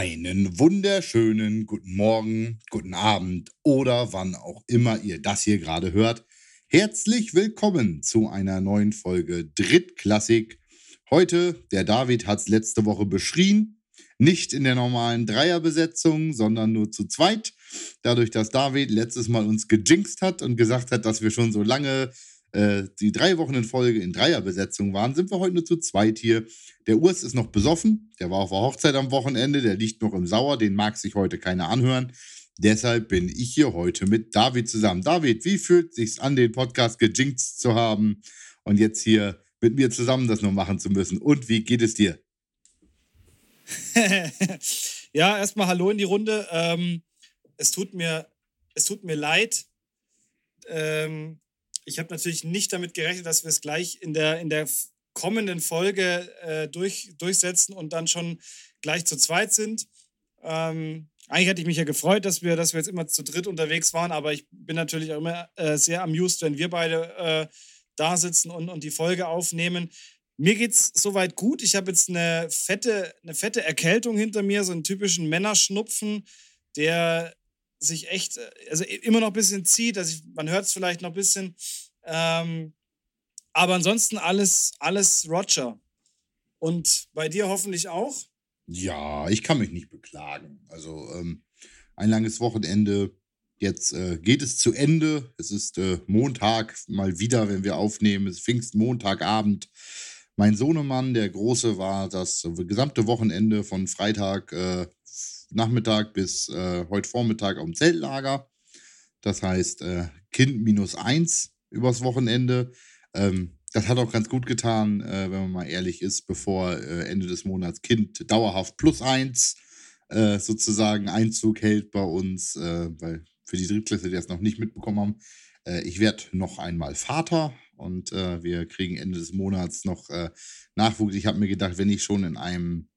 Einen wunderschönen guten Morgen, guten Abend oder wann auch immer ihr das hier gerade hört. Herzlich willkommen zu einer neuen Folge Drittklassik. Heute, der David hat es letzte Woche beschrien, nicht in der normalen Dreierbesetzung, sondern nur zu zweit. Dadurch, dass David letztes Mal uns gejinxt hat und gesagt hat, dass wir schon so lange äh, die drei Wochen in Folge in Dreierbesetzung waren, sind wir heute nur zu zweit hier. Der Urs ist noch besoffen, der war auf der Hochzeit am Wochenende, der liegt noch im Sauer, den mag sich heute keiner anhören. Deshalb bin ich hier heute mit David zusammen. David, wie fühlt es sich an, den Podcast gejinxt zu haben und jetzt hier mit mir zusammen das noch machen zu müssen? Und wie geht es dir? ja, erstmal Hallo in die Runde. Ähm, es, tut mir, es tut mir leid. Ähm, ich habe natürlich nicht damit gerechnet, dass wir es gleich in der, in der kommenden Folge äh, durch, durchsetzen und dann schon gleich zu zweit sind. Ähm, eigentlich hätte ich mich ja gefreut, dass wir, dass wir jetzt immer zu dritt unterwegs waren, aber ich bin natürlich auch immer äh, sehr amused, wenn wir beide äh, da sitzen und, und die Folge aufnehmen. Mir geht es soweit gut. Ich habe jetzt eine fette, eine fette Erkältung hinter mir, so einen typischen Männerschnupfen, der sich echt, äh, also immer noch ein bisschen zieht. Also man hört es vielleicht noch ein bisschen. Ähm, aber ansonsten alles, alles Roger. Und bei dir hoffentlich auch? Ja, ich kann mich nicht beklagen. Also ähm, ein langes Wochenende. Jetzt äh, geht es zu Ende. Es ist äh, Montag mal wieder, wenn wir aufnehmen. Es ist Pfingstmontagabend. Mein Sohnemann, der Große, war das gesamte Wochenende von Freitag äh, Nachmittag bis äh, heute Vormittag am Zeltlager. Das heißt, äh, Kind minus eins übers Wochenende. Ähm, das hat auch ganz gut getan, äh, wenn man mal ehrlich ist, bevor äh, Ende des Monats Kind dauerhaft plus eins äh, sozusagen Einzug hält bei uns, äh, weil für die Drittklässler, die das noch nicht mitbekommen haben, ich werde noch einmal Vater und wir kriegen Ende des Monats noch Nachwuchs. Ich habe mir gedacht, wenn ich schon in einem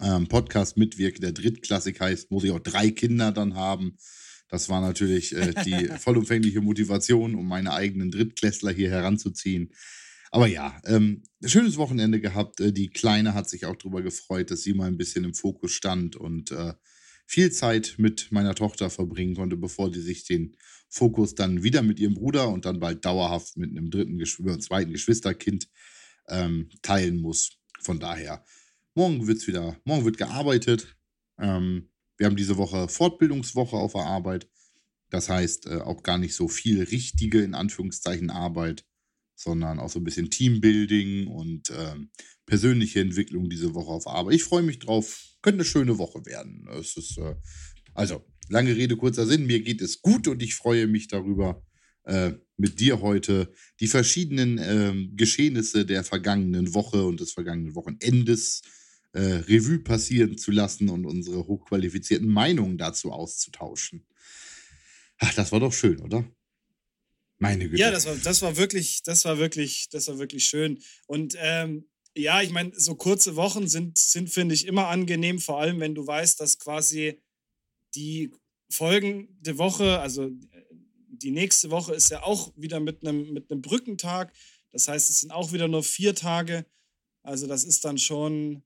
ähm, Podcast mitwirke, der Drittklassik heißt, muss ich auch drei Kinder dann haben. Das war natürlich äh, die vollumfängliche Motivation, um meine eigenen Drittklässler hier heranzuziehen. Aber ja, ähm, schönes Wochenende gehabt. Äh, die Kleine hat sich auch darüber gefreut, dass sie mal ein bisschen im Fokus stand und äh, viel Zeit mit meiner Tochter verbringen konnte, bevor sie sich den Fokus dann wieder mit ihrem Bruder und dann bald dauerhaft mit einem dritten, Geschw zweiten Geschwisterkind ähm, teilen muss. Von daher Morgen wird's wieder, morgen wird gearbeitet. Ähm, wir haben diese Woche Fortbildungswoche auf der Arbeit. Das heißt, äh, auch gar nicht so viel richtige, in Anführungszeichen, Arbeit, sondern auch so ein bisschen Teambuilding und ähm, persönliche Entwicklung diese Woche auf Arbeit. Ich freue mich drauf. Könnte eine schöne Woche werden. Es ist, äh, also, lange Rede, kurzer Sinn. Mir geht es gut und ich freue mich darüber, äh, mit dir heute die verschiedenen äh, Geschehnisse der vergangenen Woche und des vergangenen Wochenendes äh, Revue passieren zu lassen und unsere hochqualifizierten Meinungen dazu auszutauschen. Ach, das war doch schön, oder? Meine Güte. Ja, das war, das war wirklich, das war wirklich, das war wirklich schön. Und ähm, ja, ich meine, so kurze Wochen sind, sind finde ich, immer angenehm, vor allem wenn du weißt, dass quasi die folgende Woche, also die nächste Woche ist ja auch wieder mit einem mit einem Brückentag. Das heißt, es sind auch wieder nur vier Tage. Also das ist dann schon,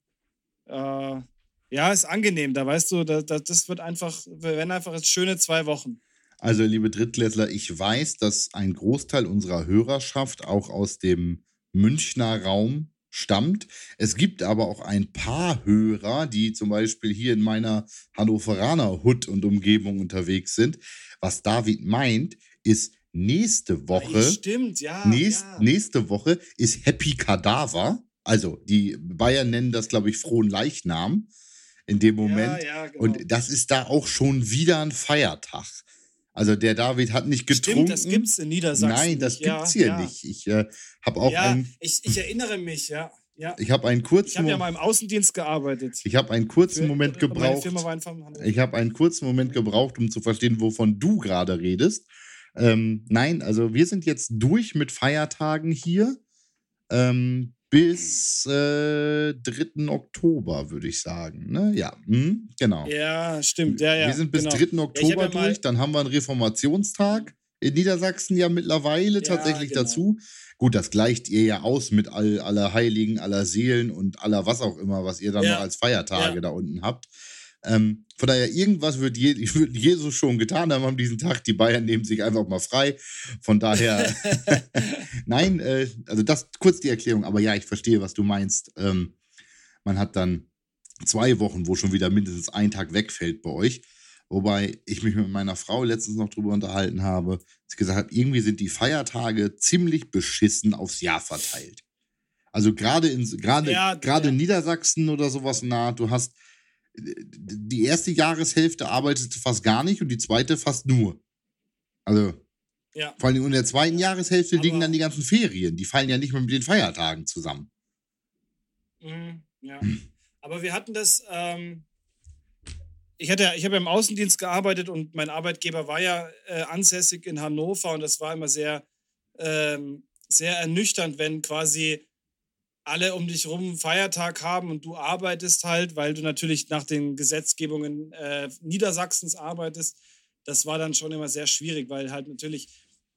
äh, ja, ist angenehm. Da weißt du, da, da, das wird einfach, wir werden einfach jetzt schöne zwei Wochen. Also, liebe Drittklässler, ich weiß, dass ein Großteil unserer Hörerschaft auch aus dem Münchner Raum stammt. Es gibt aber auch ein paar Hörer, die zum Beispiel hier in meiner Hannoveraner Hut und Umgebung unterwegs sind. Was David meint, ist nächste Woche. Ja, stimmt, ja, nächst, ja. Nächste Woche ist Happy Kadaver. Also, die Bayern nennen das, glaube ich, frohen Leichnam in dem Moment. Ja, ja, genau. Und das ist da auch schon wieder ein Feiertag. Also der David hat nicht getrunken. Stimmt, das gibt's in Niedersachsen. Nein, das gibt's hier ja. nicht. Ich äh, habe auch ja, einen, ich, ich erinnere mich, ja. ja. Ich habe einen kurzen. Ich habe ja mal im Außendienst gearbeitet. Ich habe einen kurzen Für, Moment gebraucht. Ich habe einen kurzen Moment gebraucht, um zu verstehen, wovon du gerade redest. Ähm, nein, also wir sind jetzt durch mit Feiertagen hier. Ähm, bis äh, 3. Oktober, würde ich sagen. Ne? Ja, hm, genau. Ja, stimmt. Ja, ja, wir sind bis genau. 3. Oktober ja, durch, dann haben wir einen Reformationstag in Niedersachsen ja mittlerweile tatsächlich genau. dazu. Gut, das gleicht ihr ja aus mit all, aller Heiligen, aller Seelen und aller was auch immer, was ihr dann noch als Feiertage da unten habt. Ähm, von daher, irgendwas wird, Je wird Jesus schon getan haben an diesem Tag. Die Bayern nehmen sich einfach mal frei. Von daher, nein, äh, also das kurz die Erklärung. Aber ja, ich verstehe, was du meinst. Ähm, man hat dann zwei Wochen, wo schon wieder mindestens ein Tag wegfällt bei euch. Wobei ich mich mit meiner Frau letztens noch drüber unterhalten habe, ich gesagt habe, irgendwie sind die Feiertage ziemlich beschissen aufs Jahr verteilt. Also gerade in gerade ja, gerade ja. in Niedersachsen oder sowas nah, du hast die erste Jahreshälfte arbeitest du fast gar nicht und die zweite fast nur. Also ja. vor allem in der zweiten Jahreshälfte Aber liegen dann die ganzen Ferien. Die fallen ja nicht mehr mit den Feiertagen zusammen. Mhm, ja. Aber wir hatten das, ähm, ich, hatte, ich habe ja im Außendienst gearbeitet und mein Arbeitgeber war ja äh, ansässig in Hannover und das war immer sehr, ähm, sehr ernüchternd, wenn quasi alle um dich rum Feiertag haben und du arbeitest halt, weil du natürlich nach den Gesetzgebungen äh, Niedersachsens arbeitest. Das war dann schon immer sehr schwierig, weil halt natürlich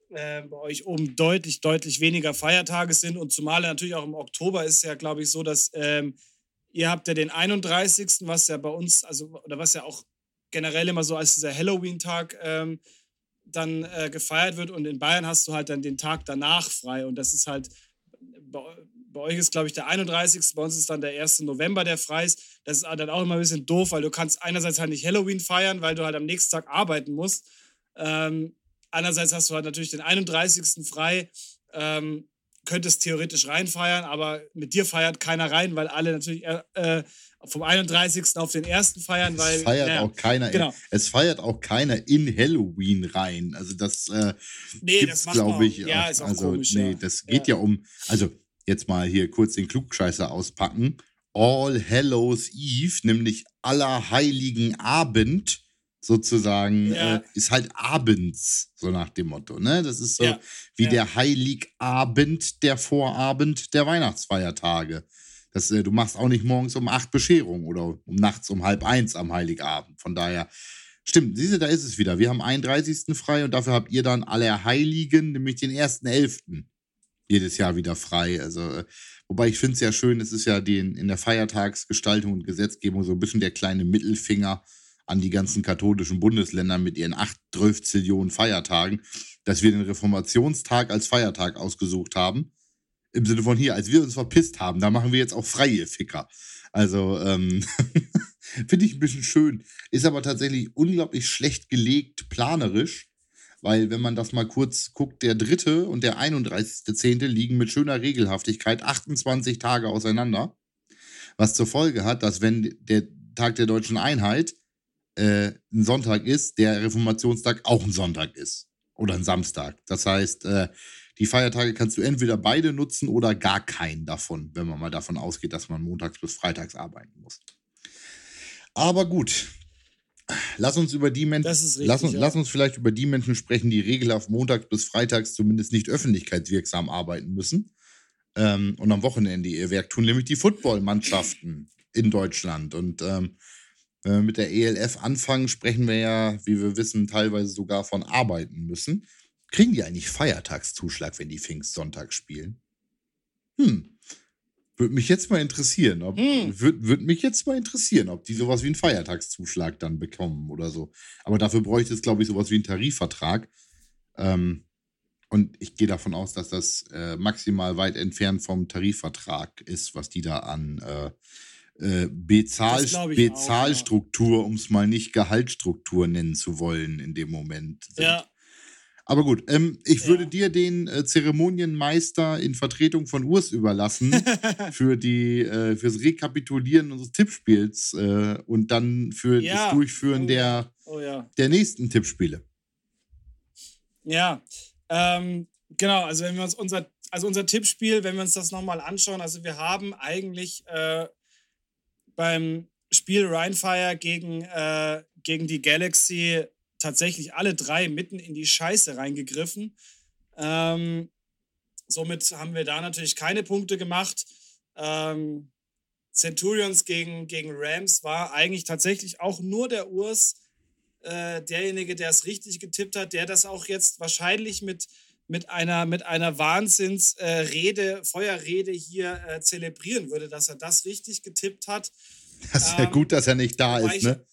äh, bei euch oben deutlich, deutlich weniger Feiertage sind und zumal natürlich auch im Oktober ist ja, glaube ich, so, dass ähm, ihr habt ja den 31., was ja bei uns, also oder was ja auch generell immer so als dieser Halloween-Tag ähm, dann äh, gefeiert wird und in Bayern hast du halt dann den Tag danach frei und das ist halt bei, euch ist, glaube ich, der 31. Bei uns ist dann der 1. November, der frei ist. Das ist dann auch immer ein bisschen doof, weil du kannst einerseits halt nicht Halloween feiern, weil du halt am nächsten Tag arbeiten musst. Ähm, andererseits hast du halt natürlich den 31. frei. Ähm, könntest theoretisch reinfeiern, aber mit dir feiert keiner rein, weil alle natürlich äh, vom 31. auf den 1. feiern, weil. Es feiert naja, auch keiner. Genau. In, es feiert auch keiner in Halloween rein. Also das äh, nee, das glaube ich. Ja, ist auch also, komisch, nee, ja. das geht ja. ja um. Also jetzt mal hier kurz den Klugscheißer auspacken. All Hallows Eve, nämlich Allerheiligen Abend sozusagen, ja. äh, ist halt abends, so nach dem Motto. Ne? Das ist so ja. wie ja. der Heiligabend, der Vorabend der Weihnachtsfeiertage. Das, äh, du machst auch nicht morgens um acht Bescherung oder um nachts um halb eins am Heiligabend. Von daher, stimmt, siehst du, da ist es wieder. Wir haben 31. frei und dafür habt ihr dann Allerheiligen, nämlich den 1.11 jedes Jahr wieder frei. Also, äh, wobei ich finde es ja schön, es ist ja den, in der Feiertagsgestaltung und Gesetzgebung so ein bisschen der kleine Mittelfinger an die ganzen katholischen Bundesländer mit ihren 8, 12 Zillionen Feiertagen, dass wir den Reformationstag als Feiertag ausgesucht haben. Im Sinne von hier, als wir uns verpisst haben, da machen wir jetzt auch freie Ficker. Also, ähm, finde ich ein bisschen schön. Ist aber tatsächlich unglaublich schlecht gelegt, planerisch weil wenn man das mal kurz guckt, der dritte und der 31.10. liegen mit schöner Regelhaftigkeit 28 Tage auseinander. Was zur Folge hat, dass wenn der Tag der deutschen Einheit äh, ein Sonntag ist, der Reformationstag auch ein Sonntag ist. Oder ein Samstag. Das heißt, äh, die Feiertage kannst du entweder beide nutzen oder gar keinen davon, wenn man mal davon ausgeht, dass man montags bis freitags arbeiten muss. Aber gut, Lass uns über die Menschen, lass, uns, ja. lass uns vielleicht über die Menschen sprechen, die regelhaft montags bis freitags zumindest nicht öffentlichkeitswirksam arbeiten müssen ähm, und am Wochenende ihr Werk tun, nämlich die Footballmannschaften in Deutschland. Und ähm, wenn wir mit der ELF anfangen, sprechen wir ja, wie wir wissen, teilweise sogar von arbeiten müssen. Kriegen die eigentlich Feiertagszuschlag, wenn die Pfingstsonntag spielen? Hm, würde mich jetzt mal interessieren, ob, hm. würde würd mich jetzt mal interessieren, ob die sowas wie einen Feiertagszuschlag dann bekommen oder so. Aber dafür bräuchte es, glaube ich, sowas wie einen Tarifvertrag. Ähm, und ich gehe davon aus, dass das äh, maximal weit entfernt vom Tarifvertrag ist, was die da an äh, äh, Bezahl Bezahlstruktur, ja. um es mal nicht Gehaltsstruktur nennen zu wollen, in dem Moment. Sind. Ja, aber gut, ähm, ich ja. würde dir den äh, Zeremonienmeister in Vertretung von Urs überlassen für die äh, fürs Rekapitulieren unseres Tippspiels äh, und dann für ja. das Durchführen oh, der, oh, ja. der nächsten Tippspiele. Ja, ähm, genau, also wenn wir uns unser, also unser Tippspiel, wenn wir uns das nochmal anschauen, also wir haben eigentlich äh, beim Spiel Rhinefire gegen, äh, gegen die Galaxy tatsächlich alle drei mitten in die Scheiße reingegriffen. Ähm, somit haben wir da natürlich keine Punkte gemacht. Ähm, Centurions gegen, gegen Rams war eigentlich tatsächlich auch nur der Urs, äh, derjenige, der es richtig getippt hat, der das auch jetzt wahrscheinlich mit, mit einer, mit einer Wahnsinnsrede, äh, Feuerrede hier äh, zelebrieren würde, dass er das richtig getippt hat. Das ist ja ähm, gut, dass er nicht da ist, ne?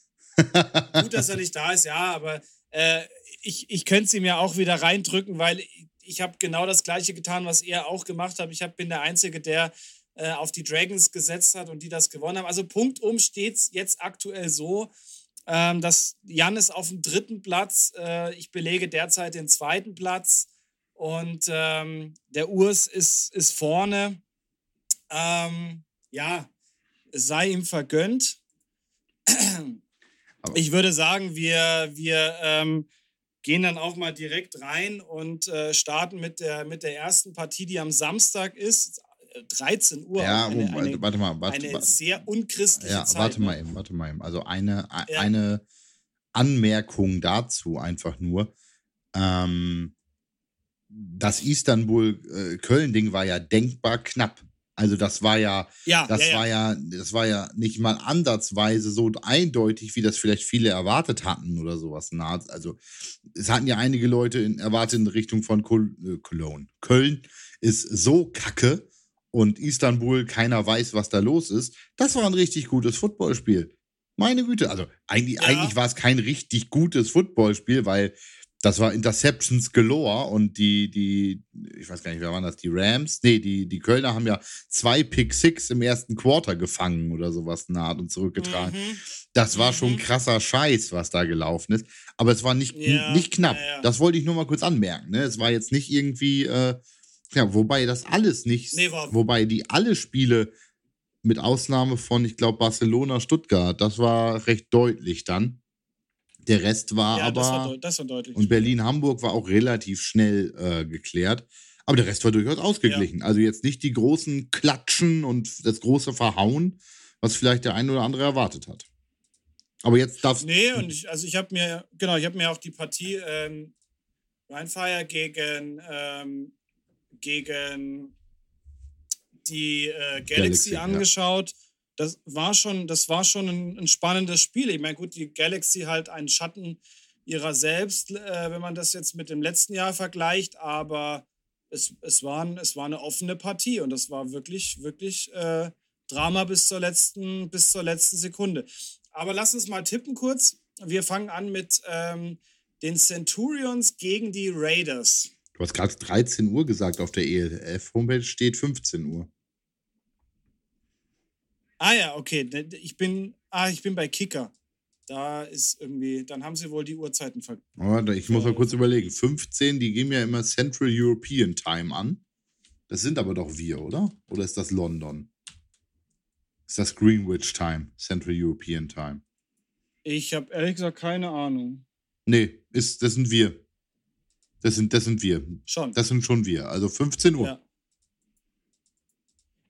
Gut, dass er nicht da ist, ja, aber äh, ich, ich könnte sie mir auch wieder reindrücken, weil ich, ich habe genau das Gleiche getan, was er auch gemacht hat. Ich hab, bin der Einzige, der äh, auf die Dragons gesetzt hat und die das gewonnen haben. Also punktum steht es jetzt aktuell so, ähm, dass Jan ist auf dem dritten Platz. Äh, ich belege derzeit den zweiten Platz. Und ähm, der Urs ist, ist vorne. Ähm, ja, es sei ihm vergönnt. Ich würde sagen, wir, wir ähm, gehen dann auch mal direkt rein und äh, starten mit der, mit der ersten Partie, die am Samstag ist. 13 Uhr. Ja, eine, oh, eine, warte mal. Warte, eine sehr unchristliche ja, Zeit. Warte mal ne? eben, warte mal eben. Also eine, ja. eine Anmerkung dazu einfach nur. Ähm, das Istanbul-Köln-Ding äh, war ja denkbar knapp. Also das war ja, ja das ja, war ja, das war ja nicht mal ansatzweise so eindeutig, wie das vielleicht viele erwartet hatten oder sowas. Also es hatten ja einige Leute in, erwartet in Richtung von Col äh, Cologne. Köln ist so kacke und Istanbul, keiner weiß, was da los ist. Das war ein richtig gutes Footballspiel. Meine Güte, also eigentlich, eigentlich war es kein richtig gutes Footballspiel, weil das war Interceptions galore und die, die, ich weiß gar nicht, wer waren das, die Rams? Nee, die, die Kölner haben ja zwei Pick Six im ersten Quarter gefangen oder sowas naht und zurückgetragen. Mhm. Das war mhm. schon krasser Scheiß, was da gelaufen ist. Aber es war nicht, ja, nicht knapp. Ja, ja. Das wollte ich nur mal kurz anmerken. Ne? Es war jetzt nicht irgendwie, äh, ja, wobei das alles nicht, nee, wobei die alle Spiele mit Ausnahme von, ich glaube, Barcelona, Stuttgart, das war recht deutlich dann. Der Rest war ja, aber. Das war, das war deutlich. Und Berlin-Hamburg war auch relativ schnell äh, geklärt. Aber der Rest war durchaus ausgeglichen. Ja. Also jetzt nicht die großen Klatschen und das große Verhauen, was vielleicht der eine oder andere erwartet hat. Aber jetzt darfst Nee, und ich, also ich habe mir, genau, ich habe mir auch die Partie ähm, Rheinfire gegen, ähm, gegen die äh, Galaxy, Galaxy, angeschaut. Ja das war schon, das war schon ein, ein spannendes Spiel. Ich meine, gut, die Galaxy halt ein Schatten ihrer selbst, äh, wenn man das jetzt mit dem letzten Jahr vergleicht, aber es, es, war, es war eine offene Partie und das war wirklich, wirklich äh, Drama bis zur, letzten, bis zur letzten Sekunde. Aber lass uns mal tippen kurz. Wir fangen an mit ähm, den Centurions gegen die Raiders. Du hast gerade 13 Uhr gesagt, auf der ELF-Homepage steht 15 Uhr. Ah ja, okay. Ich bin, ah, ich bin bei Kicker. Da ist irgendwie, dann haben sie wohl die Uhrzeiten ver. Warte, ich muss mal kurz überlegen. 15, die geben ja immer Central European Time an. Das sind aber doch wir, oder? Oder ist das London? Ist das Greenwich Time, Central European Time? Ich habe ehrlich gesagt keine Ahnung. Nee, ist, das sind wir. Das sind, das sind wir. Schon. Das sind schon wir. Also 15 Uhr. Ja,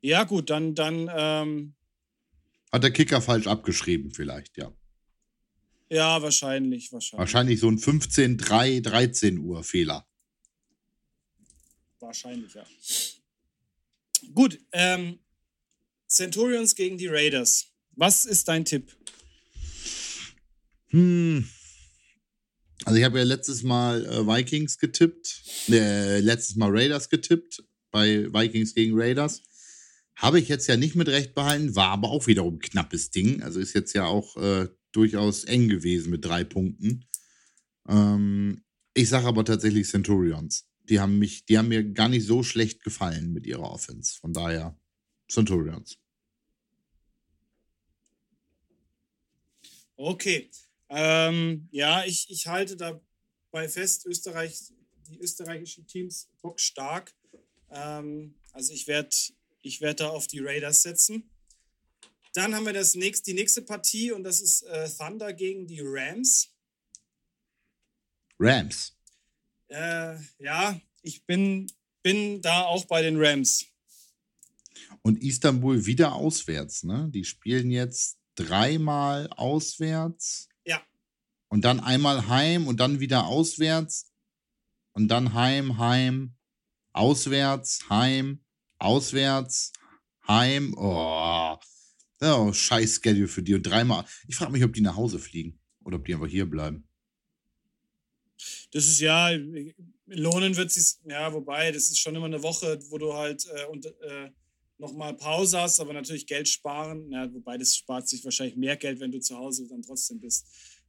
ja gut, dann, dann ähm, hat der Kicker falsch abgeschrieben, vielleicht, ja. Ja, wahrscheinlich, wahrscheinlich. Wahrscheinlich so ein 15, 3, 13 Uhr Fehler. Wahrscheinlich, ja. Gut, ähm, Centurions gegen die Raiders. Was ist dein Tipp? Hm. Also ich habe ja letztes Mal äh, Vikings getippt, äh, letztes Mal Raiders getippt, bei Vikings gegen Raiders. Habe ich jetzt ja nicht mit Recht behalten, war aber auch wiederum ein knappes Ding. Also ist jetzt ja auch äh, durchaus eng gewesen mit drei Punkten. Ähm, ich sage aber tatsächlich Centurions. Die haben mich, die haben mir gar nicht so schlecht gefallen mit ihrer Offense. Von daher Centurions. Okay. Ähm, ja, ich, ich halte dabei fest, Österreich, die österreichischen Teams bockstark. Ähm, also ich werde ich werde da auf die Raiders setzen. Dann haben wir das nächst, die nächste Partie und das ist äh, Thunder gegen die Rams. Rams. Äh, ja, ich bin, bin da auch bei den Rams. Und Istanbul wieder auswärts, ne? Die spielen jetzt dreimal auswärts. Ja. Und dann einmal heim und dann wieder auswärts. Und dann heim, heim, auswärts, heim, auswärts, heim. Oh, oh scheiß Schedule für die. Und dreimal. Ich frage mich, ob die nach Hause fliegen oder ob die einfach hier bleiben. Das ist ja, lohnen wird sich, ja, wobei, das ist schon immer eine Woche, wo du halt äh, und, äh, nochmal Pause hast, aber natürlich Geld sparen. Ja, wobei das spart sich wahrscheinlich mehr Geld, wenn du zu Hause dann trotzdem bist.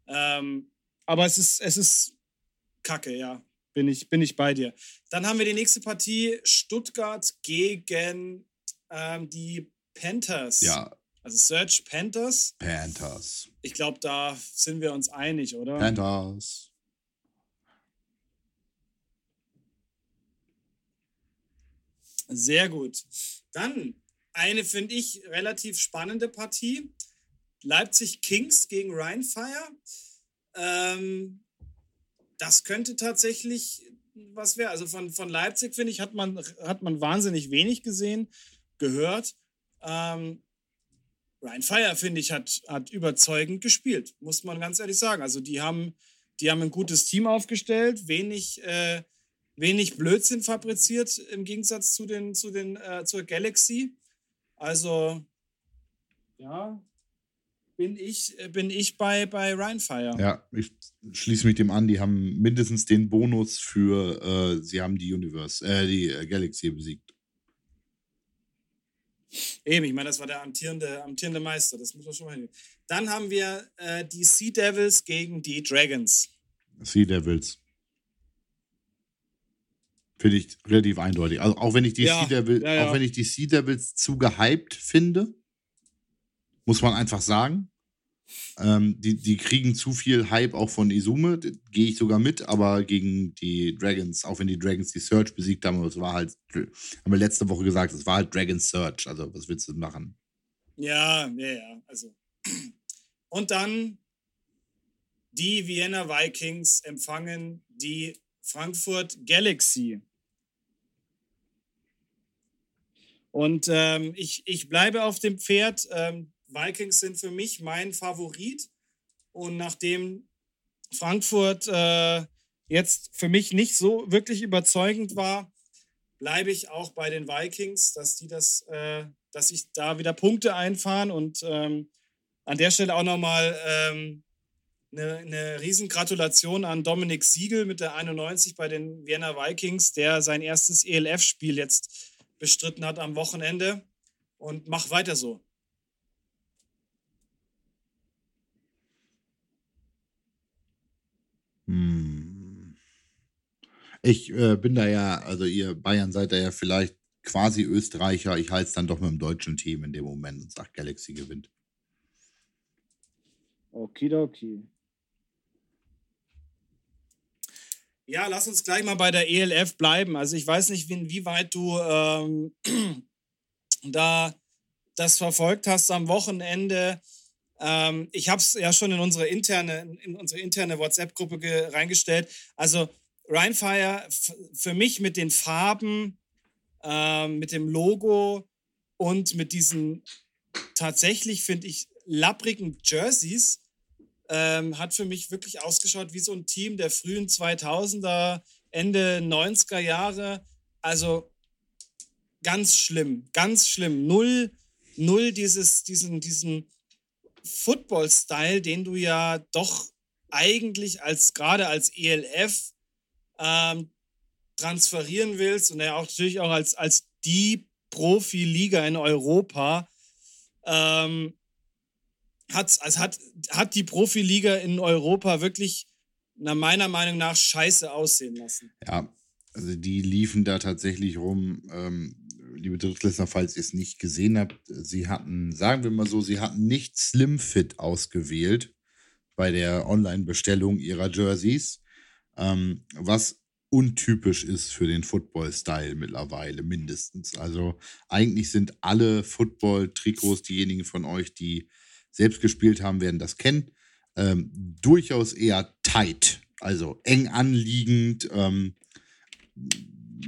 Ähm, aber es ist, es ist Kacke, ja. Bin ich, bin ich bei dir. Dann haben wir die nächste Partie: Stuttgart gegen ähm, die Panthers. Ja. Also Search Panthers. Panthers. Ich glaube, da sind wir uns einig, oder? Panthers. Sehr gut. Dann eine, finde ich, relativ spannende Partie. Leipzig Kings gegen Rheinfire. Ähm, das könnte tatsächlich was wäre. Also von, von Leipzig, finde ich, hat man, hat man wahnsinnig wenig gesehen, gehört. Ähm, Ryan Fire, finde ich, hat, hat überzeugend gespielt, muss man ganz ehrlich sagen. Also die haben, die haben ein gutes Team aufgestellt, wenig, äh, wenig Blödsinn fabriziert im Gegensatz zu den, zu den, äh, zur Galaxy. Also, ja, bin ich, äh, bin ich bei, bei Rheinfire. Ja, ich schließe mich dem an. Die haben mindestens den Bonus für, äh, sie haben die Universe, äh, die äh, Galaxy besiegt. Eben, ich meine, das war der amtierende, amtierende Meister, das muss man schon mal hin. Dann haben wir äh, die Sea Devils gegen die Dragons. Sea Devils. Finde ich relativ eindeutig. Also auch wenn ich die Ja, Sea Devils, ja, ja. auch wenn ich die Sea Devils zu gehypt finde, muss man einfach sagen. Ähm, die, die kriegen zu viel Hype auch von Izume, gehe ich sogar mit, aber gegen die Dragons, auch wenn die Dragons die Search besiegt haben, es war halt, haben wir letzte Woche gesagt, es war halt Dragons Search, also was willst du machen? Ja, ja, ja. Also. Und dann die Vienna Vikings empfangen die Frankfurt Galaxy. Und ähm, ich, ich bleibe auf dem Pferd. Ähm, Vikings sind für mich mein Favorit. Und nachdem Frankfurt äh, jetzt für mich nicht so wirklich überzeugend war, bleibe ich auch bei den Vikings, dass die das, äh, dass sich da wieder Punkte einfahren und ähm, an der Stelle auch nochmal ähm, eine, eine riesen Gratulation an Dominik Siegel mit der 91 bei den Vienna Vikings, der sein erstes ELF-Spiel jetzt bestritten hat am Wochenende. Und mach weiter so. Ich äh, bin da ja, also ihr Bayern seid da ja vielleicht quasi Österreicher. Ich halte es dann doch mit dem deutschen Team in dem Moment und sage, Galaxy gewinnt. Okidoki. Ja, lass uns gleich mal bei der ELF bleiben. Also ich weiß nicht, wie- inwieweit du ähm, da das verfolgt hast am Wochenende. Ähm, ich habe es ja schon in unsere interne, in unsere interne WhatsApp-Gruppe ge- reingestellt. Also Rheinfire f- für mich mit den Farben, ähm, mit dem Logo und mit diesen tatsächlich, finde ich, lapprigen Jerseys ähm, hat für mich wirklich ausgeschaut wie so ein Team der frühen 2000er, Ende 90er Jahre. Also ganz schlimm, ganz schlimm. Null, null dieses, diesen, diesen Football-Style, den du ja doch eigentlich als, gerade als ELF ähm, transferieren willst und ja auch natürlich auch als, als die Profiliga in Europa. Ähm, hat, also hat, hat die Profiliga in Europa wirklich nach meiner Meinung nach scheiße aussehen lassen. Ja, also die liefen da tatsächlich rum. Ähm, liebe Drittklässler, falls ihr es nicht gesehen habt, sie hatten, sagen wir mal so, sie hatten nicht Slim Fit ausgewählt bei der Online-Bestellung ihrer Jerseys, ähm, was untypisch ist für den Football-Style mittlerweile mindestens. Also eigentlich sind alle Football-Trikots, diejenigen von euch, die selbst gespielt haben, werden das kennen, ähm, durchaus eher tight, also eng anliegend. Ähm,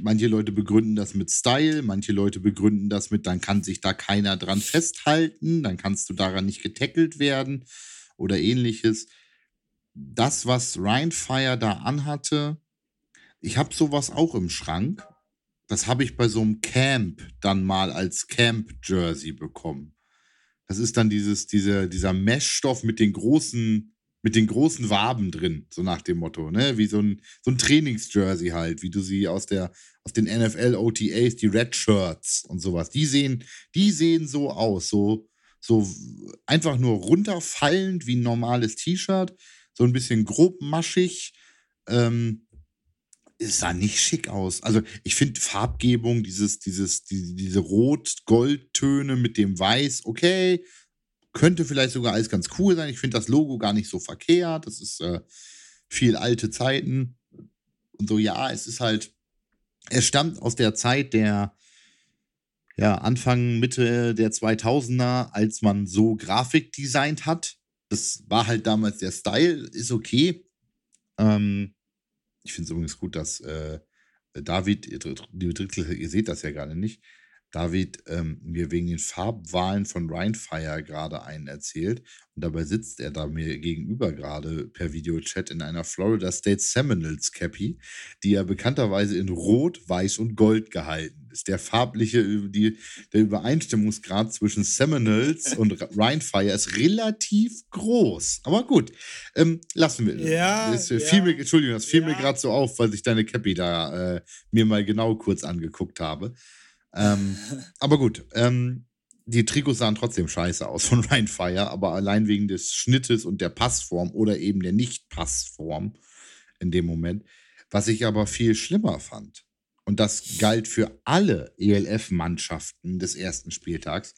manche Leute begründen das mit Style, manche Leute begründen das mit, dann kann sich da keiner dran festhalten, dann kannst du daran nicht getackelt werden oder ähnliches. Das, was Rheinfire da anhatte, ich habe sowas auch im Schrank. Das habe ich bei so einem Camp dann mal als Camp-Jersey bekommen. Das ist dann dieses, diese, dieser Meshstoff mit den großen mit den großen Waben drin, so nach dem Motto, ne? Wie so ein, so ein Trainingsjersey halt, wie du sie aus der, aus den NFL OTAs, die Red Shirts und sowas. Die sehen, die sehen so aus, so, so einfach nur runterfallend wie ein normales T-Shirt, so ein bisschen grobmaschig. Ähm, es sah nicht schick aus. Also ich finde Farbgebung, dieses, dieses, die, diese Rot-Gold-Töne mit dem Weiß, okay, könnte vielleicht sogar alles ganz cool sein. Ich finde das Logo gar nicht so verkehrt. Das ist äh, viel alte Zeiten. Und so, ja, es ist halt, es stammt aus der Zeit der, ja, Anfang, Mitte der 2000er, als man so Grafik designt hat. Das war halt damals der Style, ist okay. Ähm, ich finde es übrigens gut, dass äh, David, liebe Drittel, ihr seht das ja gerade nicht, David ähm, mir wegen den Farbwahlen von Rhinefire gerade einen erzählt. Und dabei sitzt er da mir gegenüber gerade per Videochat in einer Florida State Seminoles Cappy, die ja bekannterweise in Rot, Weiß und Gold gehalten ist. Der farbliche, die, der Übereinstimmungsgrad zwischen Seminoles und Rhinefire ist relativ groß. Aber gut, ähm, lassen wir. Ja, das ja. fiel mir, Entschuldigung, das fiel Ja. mir gerade so auf, weil ich deine Cappy da äh, mir mal genau kurz angeguckt habe. Ähm, aber gut, ähm, die Trikots sahen trotzdem scheiße aus von Rhinefire, aber allein wegen des Schnittes und der Passform oder eben der Nicht-Passform in dem Moment. Was ich aber viel schlimmer fand, und das galt für alle ELF-Mannschaften des ersten Spieltags,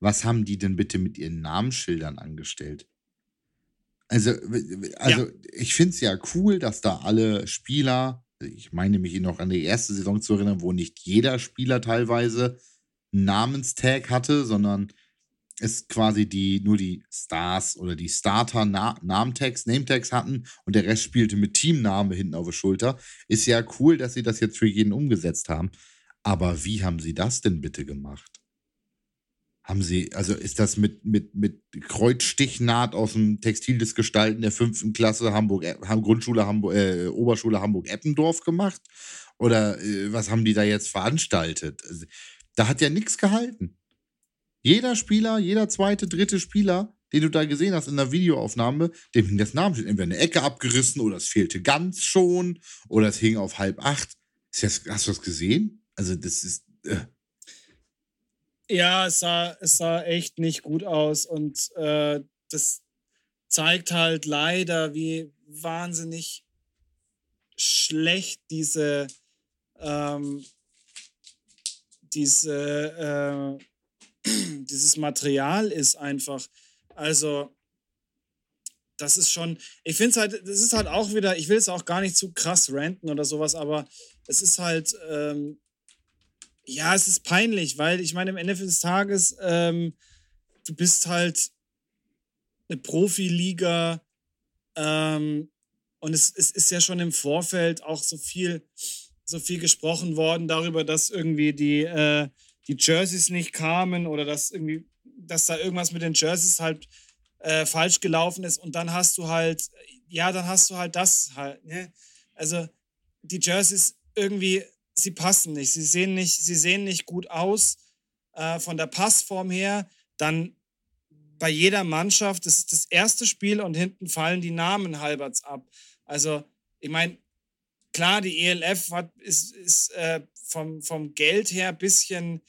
was haben die denn bitte mit ihren Namensschildern angestellt? Also, also ich finde es ja cool, dass da alle Spieler, ich meine mich noch an die erste Saison zu erinnern, wo nicht jeder Spieler teilweise einen Namenstag hatte, sondern es quasi die, nur die Stars oder die Starter Na Namentags, Nametags hatten und der Rest spielte mit Teamname hinten auf der Schulter. Ist ja cool, dass sie das jetzt für jeden umgesetzt haben. Aber wie haben sie das denn bitte gemacht? Haben sie, also ist das mit, mit, mit Kreuzstichnaht aus dem Textil des Gestalten der fünften Klasse Hamburg, äh, Grundschule Hamburg, äh, Oberschule Hamburg-Eppendorf gemacht? Oder äh, was haben die da jetzt veranstaltet? Also, da hat ja nichts gehalten. Jeder Spieler, jeder zweite, dritte Spieler, den du da gesehen hast in der Videoaufnahme, dem hing das Namensschild entweder eine Ecke abgerissen oder es fehlte ganz schon oder es hing auf halb acht. Hast du das gesehen? Also, das ist. Äh, Ja, es sah, es sah echt nicht gut aus und äh, das zeigt halt leider, wie wahnsinnig schlecht diese, ähm, diese, äh, dieses Material ist einfach. Also, das ist schon, ich finde es halt, das ist halt auch wieder, ich will es auch gar nicht zu krass ranten oder sowas, aber es ist halt, ähm, ja, es ist peinlich, weil ich meine, im Ende des Tages, ähm, du bist halt eine Profiliga ähm, und es, es ist ja schon im Vorfeld auch so viel, so viel gesprochen worden darüber, dass irgendwie die, äh, die Jerseys nicht kamen oder dass irgendwie, dass da irgendwas mit den Jerseys halt äh, falsch gelaufen ist und dann hast du halt, ja, dann hast du halt das halt, ne? Also die Jerseys irgendwie, sie passen nicht, sie sehen nicht, sie sehen nicht gut aus äh, von der Passform her. Dann bei jeder Mannschaft, das ist das erste Spiel und hinten fallen die Namen halberts ab. Also, ich meine, klar, die ELF hat, ist, ist äh, vom, vom Geld her ein bisschen,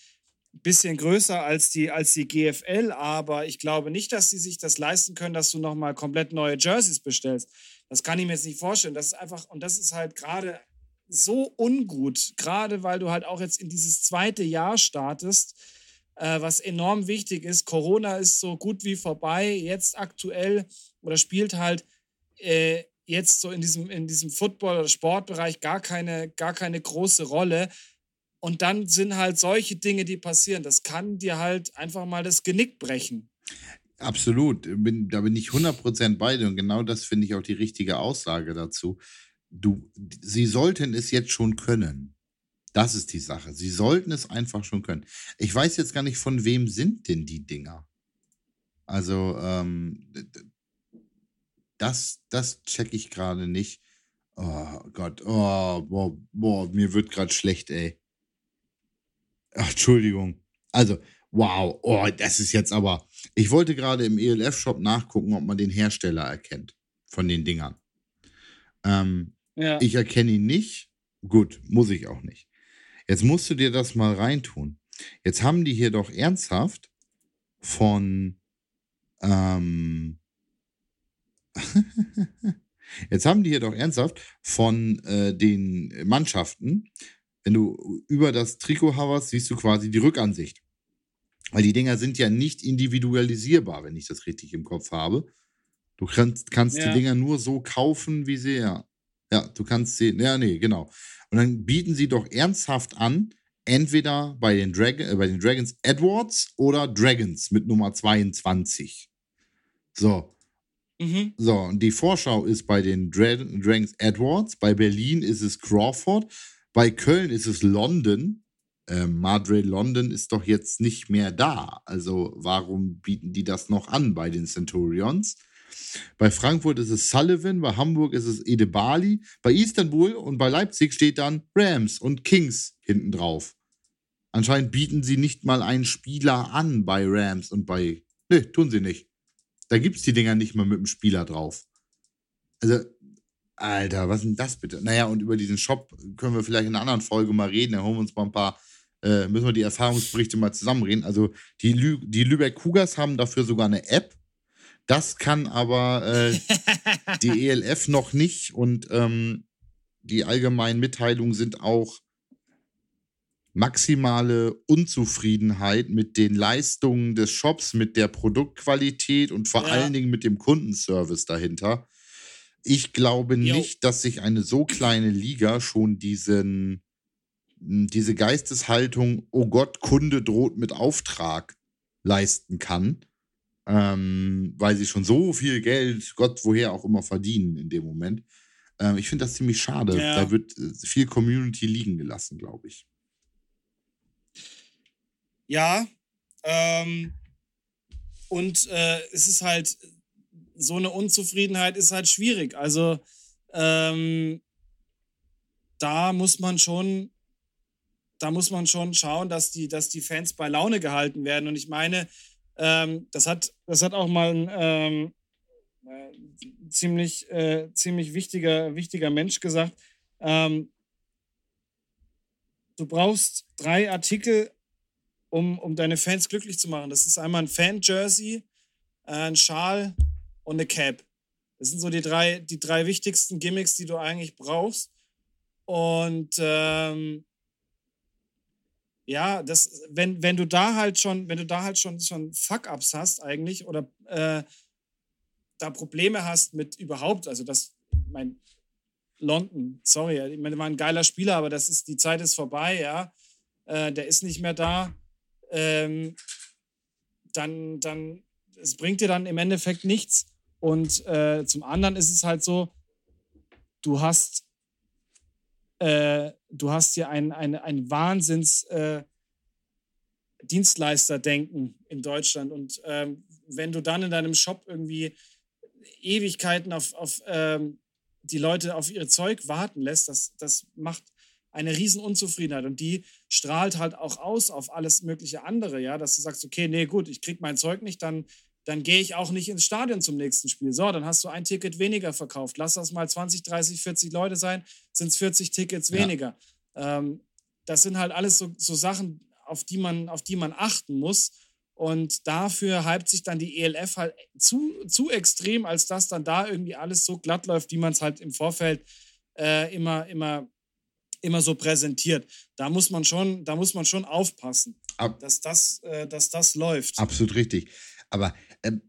bisschen größer als die, als die GFL, aber ich glaube nicht, dass sie sich das leisten können, dass du nochmal komplett neue Jerseys bestellst. Das kann ich mir jetzt nicht vorstellen. Das ist einfach, und das ist halt gerade so ungut, gerade weil du halt auch jetzt in dieses zweite Jahr startest, äh, was enorm wichtig ist. Corona ist so gut wie vorbei, jetzt aktuell oder spielt halt äh, jetzt so in diesem, in diesem Football- oder Sportbereich gar keine, gar keine große Rolle. Und dann sind halt solche Dinge, die passieren. Das kann dir halt einfach mal das Genick brechen. Absolut, bin, da bin ich 100% bei dir und genau das finde ich auch die richtige Aussage dazu. Du, sie sollten es jetzt schon können. Das ist die Sache. Sie sollten es einfach schon können. Ich weiß jetzt gar nicht, von wem sind denn die Dinger? Also, ähm, das, das check ich gerade nicht. Oh Gott, oh, boah, boah, mir wird gerade schlecht, ey. Ach, Entschuldigung. Also, wow, oh, das ist jetzt aber. Ich wollte gerade im ELF-Shop nachgucken, ob man den Hersteller erkennt. von den Dingern. Ähm, Ja. ich erkenne ihn nicht. Gut, muss ich auch nicht. Jetzt musst du dir das mal reintun. Jetzt haben die hier doch ernsthaft von ähm, Jetzt haben die hier doch ernsthaft von äh, den Mannschaften, wenn du über das Trikot hoverst, siehst du quasi die Rückansicht. Weil die Dinger sind ja nicht individualisierbar, wenn ich das richtig im Kopf habe. Du kannst, kannst Ja. die Dinger nur so kaufen, wie sie, ja. Ja, du kannst sie, ja, nee, genau. Und dann bieten sie doch ernsthaft an, entweder bei den, Drag äh, bei den Dragons Edwards oder Dragons mit Nummer 22. So, Mhm. so, und die Vorschau ist bei den Dra Dragons Edwards, bei Berlin ist es Crawford, bei Köln ist es London. Ähm, Madre London ist doch jetzt nicht mehr da. Also warum bieten die das noch an bei den Centurions? Bei Frankfurt ist es Sullivan, bei Hamburg ist es Edebali, bei Istanbul und bei Leipzig steht dann Rams und Kings hinten drauf. Anscheinend bieten sie nicht mal einen Spieler an bei Rams und bei. Ne, tun sie nicht. Da gibt's die Dinger nicht mal mit dem Spieler drauf. Also, Alter, was ist denn das bitte? Naja, und über diesen Shop können wir vielleicht in einer anderen Folge mal reden. Da holen wir uns mal ein paar, äh, müssen wir die Erfahrungsberichte mal zusammenreden. Also, die, Lü die Lübeck Cougars haben dafür sogar eine App. Das kann aber äh, die ELF noch nicht. Und ähm, die allgemeinen Mitteilungen sind auch maximale Unzufriedenheit mit den Leistungen des Shops, mit der Produktqualität und vor Ja. allen Dingen mit dem Kundenservice dahinter. Ich glaube Jo. nicht, dass sich eine so kleine Liga schon diesen, diese Geisteshaltung, oh Gott, Kunde droht mit Auftrag leisten kann, ähm, weil sie schon so viel Geld, Gott woher auch immer, verdienen in dem Moment. Ähm, ich finde das ziemlich schade. Ja. Da wird äh, viel Community liegen gelassen, glaube ich. Ja. Ähm, und äh, es ist halt, so eine Unzufriedenheit ist halt schwierig. Also ähm, da muss man schon, da muss man schon schauen, dass die, dass die Fans bei Laune gehalten werden. Und ich meine, ähm, das, hat, das hat auch mal ein ähm, äh, ziemlich, äh, ziemlich wichtiger, wichtiger Mensch gesagt. Ähm, du brauchst drei Artikel, um, um deine Fans glücklich zu machen. Das ist einmal ein Fan-Jersey, äh, ein Schal und eine Cap. Das sind so die drei, die drei wichtigsten Gimmicks, die du eigentlich brauchst. Und ähm, ja, das, wenn, wenn du da halt schon, wenn du da halt schon, schon Fuck-Ups hast eigentlich oder äh, da Probleme hast mit überhaupt, also das, mein London, sorry, ich meine, war ein geiler Spieler, aber das ist, die Zeit ist vorbei, ja. Äh, der ist nicht mehr da. Ähm, dann, dann, es bringt dir dann im Endeffekt nichts. Und äh, zum anderen ist es halt so, du hast, äh, du hast hier ein, ein, ein Wahnsinns äh, Dienstleisterdenken in Deutschland. Und ähm, wenn du dann in deinem Shop irgendwie Ewigkeiten auf, auf ähm, die Leute auf ihr Zeug warten lässt, das, das macht eine riesen Unzufriedenheit und die strahlt halt auch aus auf alles mögliche andere, ja, dass du sagst, okay, nee, gut, ich krieg mein Zeug nicht, dann, dann gehe ich auch nicht ins Stadion zum nächsten Spiel. So, dann hast du ein Ticket weniger verkauft. Lass das mal 20, 30, 40 Leute sein, sind es 40 Tickets Ja. weniger. Ähm, das sind halt alles so, so Sachen, auf die, man, auf die man achten muss. Und dafür hypt sich dann die ELF halt zu, zu extrem, als dass dann da irgendwie alles so glatt läuft, wie man es halt im Vorfeld äh, immer, immer, immer so präsentiert. Da muss man schon, da muss man schon aufpassen, Ab, dass das, äh, dass das läuft. absolut richtig. Aber ähm,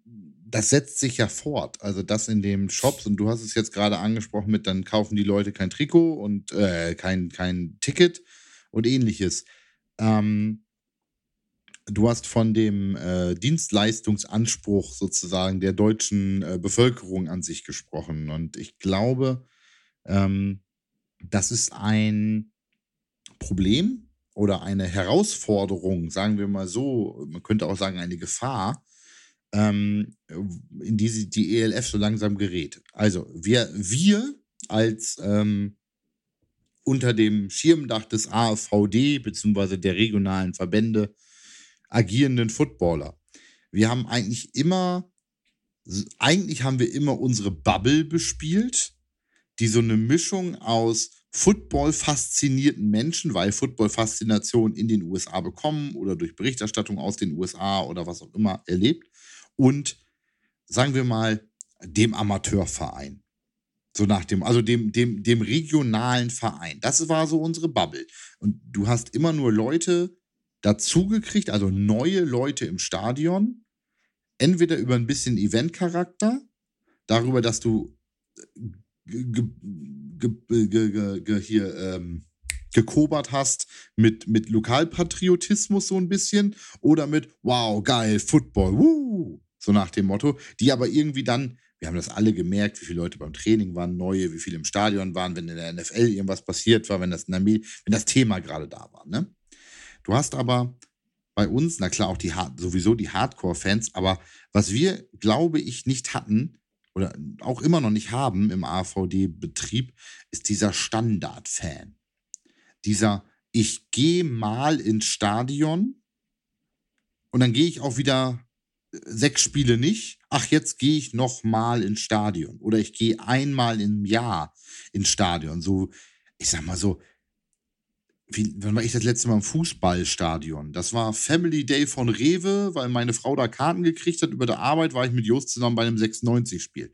das setzt sich ja fort. Also das in den Shops, und du hast es jetzt gerade angesprochen mit, dann kaufen die Leute kein Trikot und äh, kein, kein Ticket und ähnliches. Ähm, du hast von dem äh, Dienstleistungsanspruch sozusagen der deutschen äh, Bevölkerung an sich gesprochen. Und ich glaube, ähm, das ist ein Problem oder eine Herausforderung, sagen wir mal so, man könnte auch sagen eine Gefahr, ähm, in die die ELF so langsam gerät. Also wir, wir als ähm, unter dem Schirmdach des AFVD beziehungsweise der regionalen Verbände agierenden Footballer. Wir haben eigentlich immer eigentlich haben wir immer unsere Bubble bespielt, die so eine Mischung aus Football faszinierten Menschen, weil Football-Faszination in den USA bekommen oder durch Berichterstattung aus den USA oder was auch immer erlebt und sagen wir mal dem Amateurverein. So nach dem, also dem, dem, dem regionalen Verein. Das war so unsere Bubble. Und du hast immer nur Leute dazugekriegt, also neue Leute im Stadion, entweder über ein bisschen Eventcharakter, darüber, dass du hier ähm, gekobert hast mit, mit Lokalpatriotismus so ein bisschen oder mit wow, geil, Football, woo, so nach dem Motto, die aber irgendwie dann, wir haben das alle gemerkt, wie viele Leute beim Training waren, neue, wie viele im Stadion waren, wenn in der NFL irgendwas passiert war, wenn das, wenn das Thema gerade da war. Ne? Du hast aber bei uns, na klar, auch die sowieso die Hardcore-Fans, aber was wir, glaube ich, nicht hatten oder auch immer noch nicht haben im AVD-Betrieb, ist dieser Standard-Fan. Dieser, ich gehe mal ins Stadion und dann gehe ich auch wieder äh, sechs Spiele nicht. Ach, jetzt gehe ich noch mal ins Stadion oder ich gehe einmal im Jahr ins Stadion. So, ich sag mal so, wie, wann war ich das letzte Mal im Fußballstadion? Das war Family Day von Rewe, weil meine Frau da Karten gekriegt hat. Über der Arbeit war ich mit Jost zusammen bei einem 96-Spiel.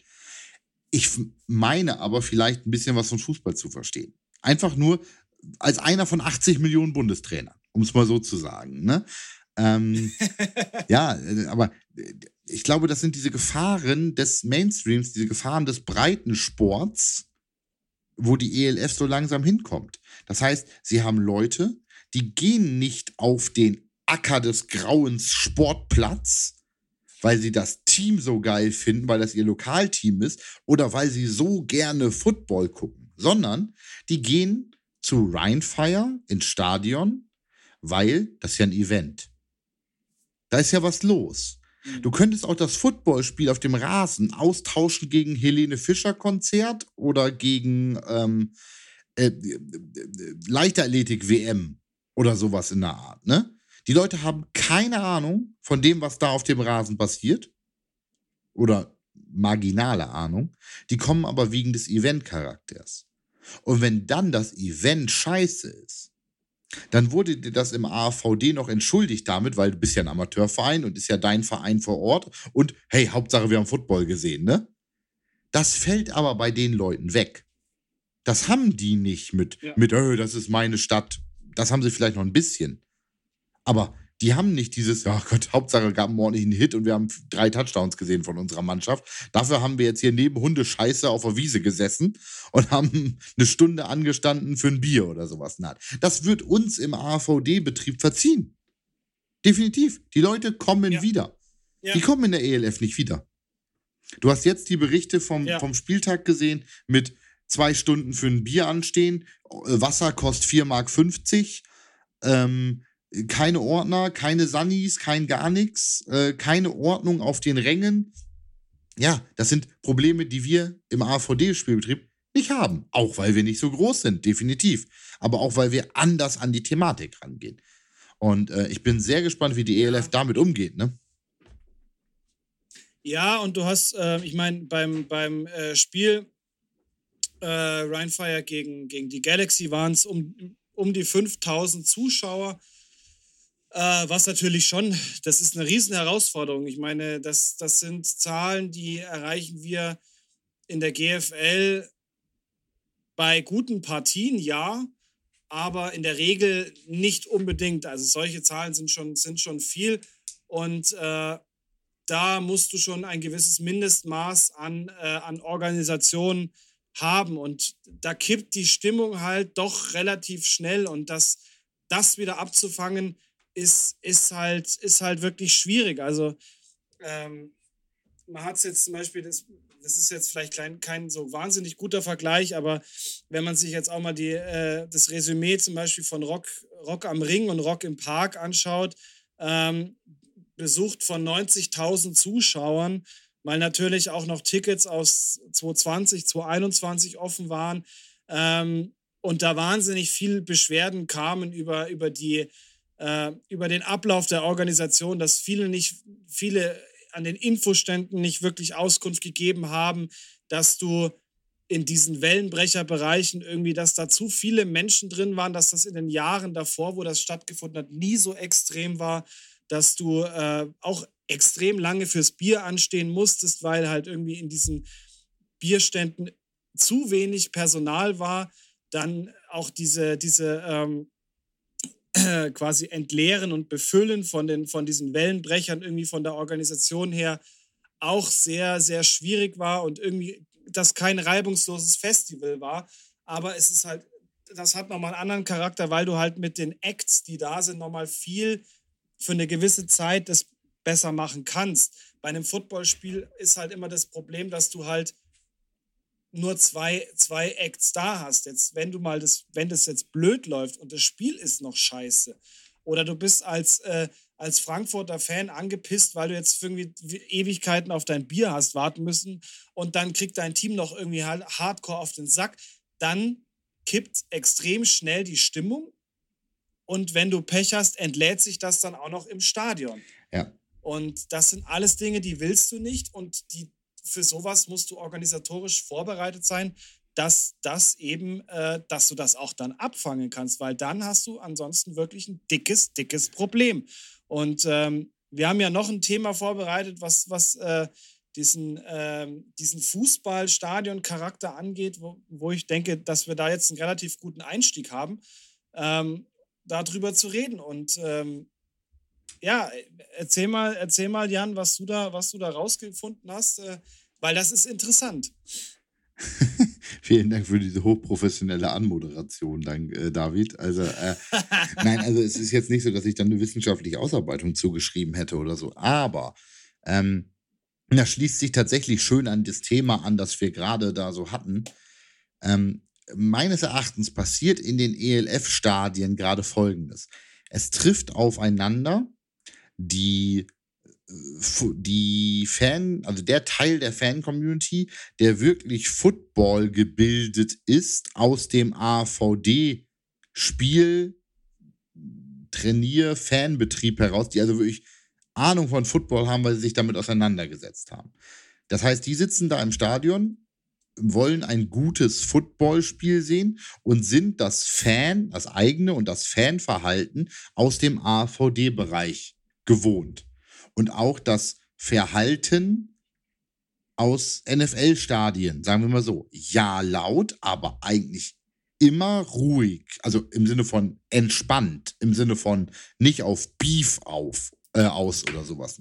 Ich meine aber vielleicht ein bisschen was von Fußball zu verstehen. Einfach nur als einer von 80 Millionen Bundestrainern, um es mal so zu sagen. Ne? Ähm, ja, aber äh, ich glaube, das sind diese Gefahren des Mainstreams, diese Gefahren des Breitensports, wo die ELF so langsam hinkommt. Das heißt, sie haben Leute, die gehen nicht auf den Acker des Grauens Sportplatz, weil sie das Team so geil finden, weil das ihr Lokalteam ist oder weil sie so gerne Football gucken, sondern die gehen zu Rheinfire ins Stadion, weil das ist ja ein Event. Da ist ja was los. Du mhm. könntest auch das Footballspiel auf dem Rasen austauschen gegen Helene Fischer Konzert oder gegen ähm, äh, Leichtathletik-WM oder sowas in der Art, ne? Die Leute haben keine Ahnung von dem, was da auf dem Rasen passiert. Oder marginale Ahnung. Die kommen aber wegen des Event-Charakters. Und wenn dann das Event scheiße ist, dann wurde dir das im AVD noch entschuldigt damit, weil du bist ja ein Amateurverein und ist ja dein Verein vor Ort und hey, Hauptsache wir haben Football gesehen, ne? Das fällt aber bei den Leuten weg. Das haben die nicht mit, ja. mit, oh, das ist meine Stadt. Das haben sie vielleicht noch ein bisschen. Aber die haben nicht dieses, ja oh Gott, Hauptsache gab einen ordentlichen Hit und wir haben drei Touchdowns gesehen von unserer Mannschaft. Dafür haben wir jetzt hier neben Hundescheiße auf der Wiese gesessen und haben eine Stunde angestanden für ein Bier oder sowas. Das wird uns im AVD-Betrieb verziehen. Definitiv. Die Leute kommen ja. wieder. Ja. Die kommen in der ELF nicht wieder. Du hast jetzt die Berichte vom, ja. vom Spieltag gesehen mit zwei Stunden für ein Bier anstehen, Wasser kostet 4,50 Mark. Ähm, keine Ordner, keine Sunnies, kein gar nichts, äh, keine Ordnung auf den Rängen. Ja, das sind Probleme, die wir im AVD-Spielbetrieb nicht haben. Auch weil wir nicht so groß sind, definitiv. Aber auch weil wir anders an die Thematik rangehen. Und äh, ich bin sehr gespannt, wie die ELF damit umgeht, ne? Ja, und du hast, äh, ich meine, beim, beim äh, Spiel äh, Rheinfire gegen, gegen die Galaxy waren es um, um die 5000 Zuschauer. Äh, was natürlich schon, das ist eine riesen Herausforderung. Ich meine, das, das sind Zahlen, die erreichen wir in der GFL bei guten Partien, ja, aber in der Regel nicht unbedingt. Also solche Zahlen sind schon, sind schon viel und äh, da musst du schon ein gewisses Mindestmaß an, äh, an Organisation haben und da kippt die Stimmung halt doch relativ schnell und das, das wieder abzufangen, ist, ist, halt, ist halt wirklich schwierig. Also ähm, man hat es jetzt zum Beispiel, das, das ist jetzt vielleicht klein, kein so wahnsinnig guter Vergleich, aber wenn man sich jetzt auch mal die, äh, das Resümee zum Beispiel von Rock, Rock am Ring und Rock im Park anschaut, ähm, besucht von 90.000 Zuschauern, weil natürlich auch noch Tickets aus 2020, 2021 offen waren ähm, und da wahnsinnig viel Beschwerden kamen über, über die äh, über den Ablauf der Organisation, dass viele nicht, viele an den Infoständen nicht wirklich Auskunft gegeben haben, dass du in diesen Wellenbrecherbereichen irgendwie, dass da zu viele Menschen drin waren, dass das in den Jahren davor, wo das stattgefunden hat, nie so extrem war, dass du äh, auch extrem lange fürs Bier anstehen musstest, weil halt irgendwie in diesen Bierständen zu wenig Personal war. Dann auch diese, diese ähm, quasi Entleeren und Befüllen von, den, von diesen Wellenbrechern irgendwie von der Organisation her auch sehr, sehr schwierig war und irgendwie das kein reibungsloses Festival war. Aber es ist halt, das hat nochmal einen anderen Charakter, weil du halt mit den Acts, die da sind, nochmal viel für eine gewisse Zeit das besser machen kannst. Bei einem Footballspiel ist halt immer das Problem, dass du halt nur zwei, zwei Acts da hast. Jetzt, wenn du mal das, wenn das jetzt blöd läuft und das Spiel ist noch scheiße, oder du bist als, äh, als Frankfurter Fan angepisst, weil du jetzt irgendwie Ewigkeiten auf dein Bier hast warten müssen und dann kriegt dein Team noch irgendwie hardcore auf den Sack, dann kippt extrem schnell die Stimmung und wenn du Pech hast, entlädt sich das dann auch noch im Stadion. Ja. Und das sind alles Dinge, die willst du nicht und die, für sowas musst du organisatorisch vorbereitet sein, dass das eben, äh, dass du das auch dann abfangen kannst, weil dann hast du ansonsten wirklich ein dickes, dickes Problem. Und ähm, wir haben ja noch ein Thema vorbereitet, was, was äh, diesen, äh, diesen Fußballstadion-Charakter angeht, wo, wo ich denke, dass wir da jetzt einen relativ guten Einstieg haben, ähm, darüber zu reden. Und ähm, ja, erzähl mal, erzähl mal, Jan, was du da, was du da rausgefunden hast, äh, weil das ist interessant. Vielen Dank für diese hochprofessionelle Anmoderation, dank, äh, David. Also, äh, nein, also es ist jetzt nicht so, dass ich dann eine wissenschaftliche Ausarbeitung zugeschrieben hätte oder so, aber ähm, das schließt sich tatsächlich schön an das Thema an, das wir gerade da so hatten. Ähm, meines Erachtens passiert in den ELF-Stadien gerade Folgendes. Es trifft aufeinander die die Fan, also der Teil der Fan-Community, der wirklich Football gebildet ist aus dem AVD Spiel, Trainier, Fanbetrieb heraus, die also wirklich Ahnung von Football haben, weil sie sich damit auseinandergesetzt haben. Das heißt, die sitzen da im Stadion, wollen ein gutes Footballspiel sehen und sind das Fan, das eigene und das Fanverhalten aus dem AVD-Bereich gewohnt und auch das Verhalten aus NFL-Stadien, sagen wir mal so. Ja, laut, aber eigentlich immer ruhig. Also im Sinne von entspannt, im Sinne von nicht auf Beef auf, äh, aus oder sowas.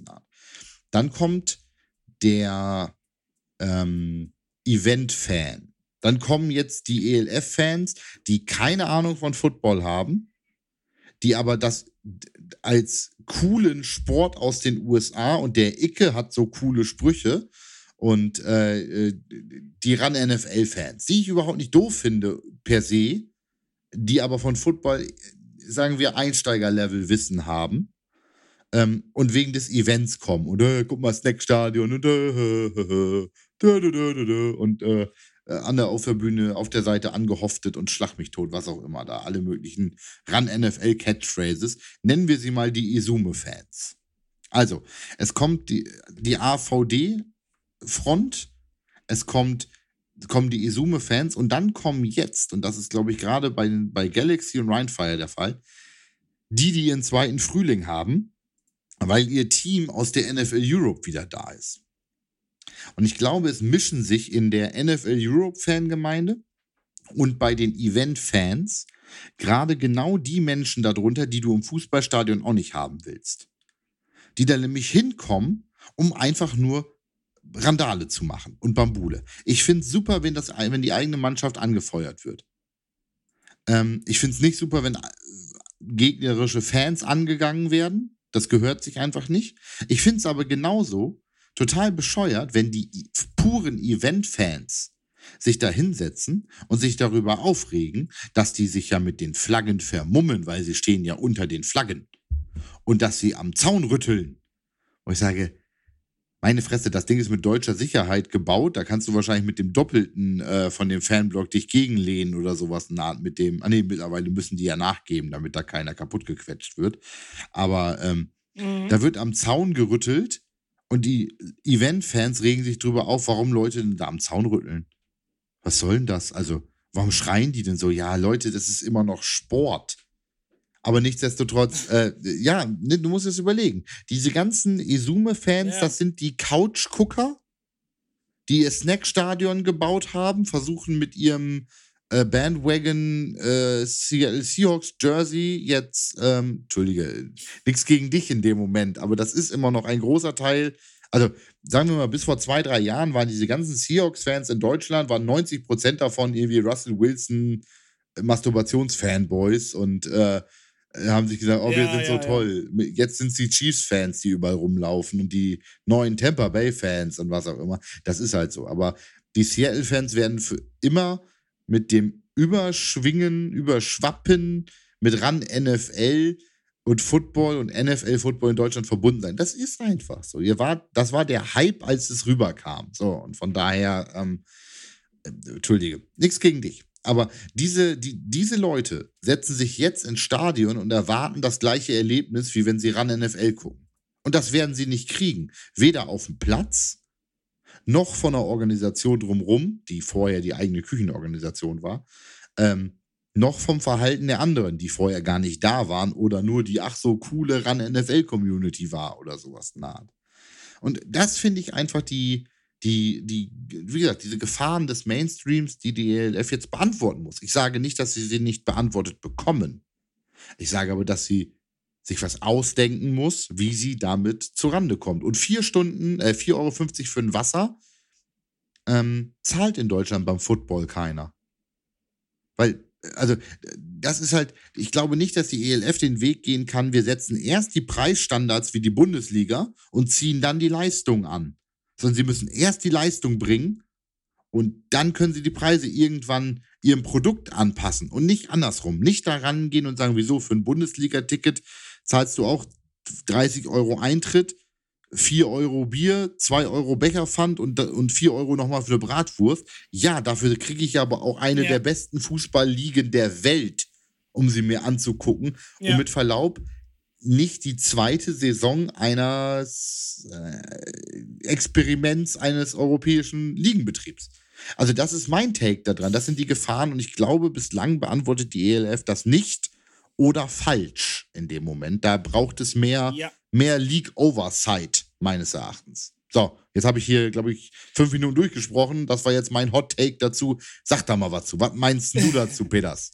Dann kommt der ähm, Event-Fan. Dann kommen jetzt die ELF-Fans, die keine Ahnung von Football haben, die aber das als coolen Sport aus den USA und der Icke hat so coole Sprüche und äh, die ran NFL-Fans, die ich überhaupt nicht doof finde per se, die aber von Football, sagen wir, Einsteiger-Level Wissen haben ähm, und wegen des Events kommen und äh, guck mal, Snackstadion und äh, und äh, äh, an der auf der Bühne, auf der Seite angehoftet und schlag mich tot, was auch immer da. Alle möglichen Run-NFL-Catchphrases. Nennen wir sie mal die Isume-Fans. Also, es kommt die, die AVD-Front, es kommt, kommen die Isume-Fans und dann kommen jetzt, und das ist, glaube ich, gerade bei, bei Galaxy und Rhinefire der Fall, die, die ihren zweiten Frühling haben, weil ihr Team aus der NFL Europe wieder da ist. Und ich glaube, es mischen sich in der NFL Europe Fangemeinde und bei den Event-Fans gerade genau die Menschen darunter, die du im Fußballstadion auch nicht haben willst. Die da nämlich hinkommen, um einfach nur Randale zu machen und Bambule. Ich finde es super, wenn, das, wenn die eigene Mannschaft angefeuert wird. Ähm, ich finde es nicht super, wenn äh, gegnerische Fans angegangen werden. Das gehört sich einfach nicht. Ich finde es aber genauso, total bescheuert, wenn die puren Event-Fans sich da hinsetzen und sich darüber aufregen, dass die sich ja mit den Flaggen vermummen, weil sie stehen ja unter den Flaggen. Und dass sie am Zaun rütteln. Und ich sage, meine Fresse, das Ding ist mit deutscher Sicherheit gebaut. Da kannst du wahrscheinlich mit dem Doppelten äh, von dem Fanblock dich gegenlehnen oder sowas. Na, mit dem, ah nee, mittlerweile müssen die ja nachgeben, damit da keiner kaputt gequetscht wird. Aber ähm, mhm. da wird am Zaun gerüttelt Und die Event-Fans regen sich drüber auf, warum Leute da am Zaun rütteln. Was soll denn das? Also, warum schreien die denn so? Ja, Leute, das ist immer noch Sport. Aber nichtsdestotrotz, äh, ja, ne, du musst es überlegen. Diese ganzen Izume-Fans, ja. das sind die Couch-Gucker, die ihr Snackstadion gebaut haben, versuchen mit ihrem äh, Bandwagon äh, Seahawks Jersey jetzt, ähm, Entschuldige, nichts gegen dich in dem Moment, aber das ist immer noch ein großer Teil. Also sagen wir mal, bis vor zwei, drei Jahren waren diese ganzen Seahawks-Fans in Deutschland, waren 90 Prozent davon irgendwie Russell Wilson äh, Masturbationsfanboys und äh, haben sich gesagt, oh, wir ja, sind ja, so toll. Jetzt sind es die Chiefs-Fans, die überall rumlaufen und die neuen Tampa Bay-Fans und was auch immer. Das ist halt so. Aber die Seattle-Fans werden für immer mit dem Überschwingen, Überschwappen mit ran NFL und Football und NFL-Football in Deutschland verbunden sein. Das ist einfach so. Ihr wart, das war der Hype, als es rüberkam. So, und von daher, ähm, äh, Entschuldige, nichts gegen dich. Aber diese, die, diese Leute setzen sich jetzt ins Stadion und erwarten das gleiche Erlebnis, wie wenn sie ran NFL gucken. Und das werden sie nicht kriegen. Weder auf dem Platz, noch von der Organisation drumherum, die vorher die eigene Küchenorganisation war, ähm, noch vom Verhalten der anderen, die vorher gar nicht da waren oder nur die ach so coole Run-NFL-Community war oder sowas naht. Und das finde ich einfach die, die, die, wie gesagt, diese Gefahren des Mainstreams, die die ELF jetzt beantworten muss. Ich sage nicht, dass sie sie nicht beantwortet bekommen. Ich sage aber, dass sie sich was ausdenken muss, wie sie damit zurande kommt. Und vier Stunden, äh, 4,50 Euro für ein Wasser ähm, zahlt in Deutschland beim Football keiner. Weil, also, das ist halt, ich glaube nicht, dass die ELF den Weg gehen kann, wir setzen erst die Preisstandards wie die Bundesliga und ziehen dann die Leistung an. Sondern sie müssen erst die Leistung bringen und dann können sie die Preise irgendwann ihrem Produkt anpassen und nicht andersrum. Nicht daran gehen und sagen, wieso für ein Bundesliga-Ticket zahlst du auch 30 Euro Eintritt, 4 Euro Bier, 2 Euro Becherpfand und, und 4 Euro nochmal für eine Bratwurst. Ja, dafür kriege ich aber auch eine ja. der besten Fußballligen der Welt, um sie mir anzugucken. Ja. Und mit Verlaub, nicht die zweite Saison eines äh, Experiments eines europäischen Ligenbetriebs. Also das ist mein Take daran. Das sind die Gefahren und ich glaube, bislang beantwortet die ELF das nicht oder falsch in dem Moment. Da braucht es mehr, ja. mehr League Oversight, meines Erachtens. So, jetzt habe ich hier, glaube ich, fünf Minuten durchgesprochen. Das war jetzt mein Hot Take dazu. Sag da mal was zu. Was meinst du dazu, Peters?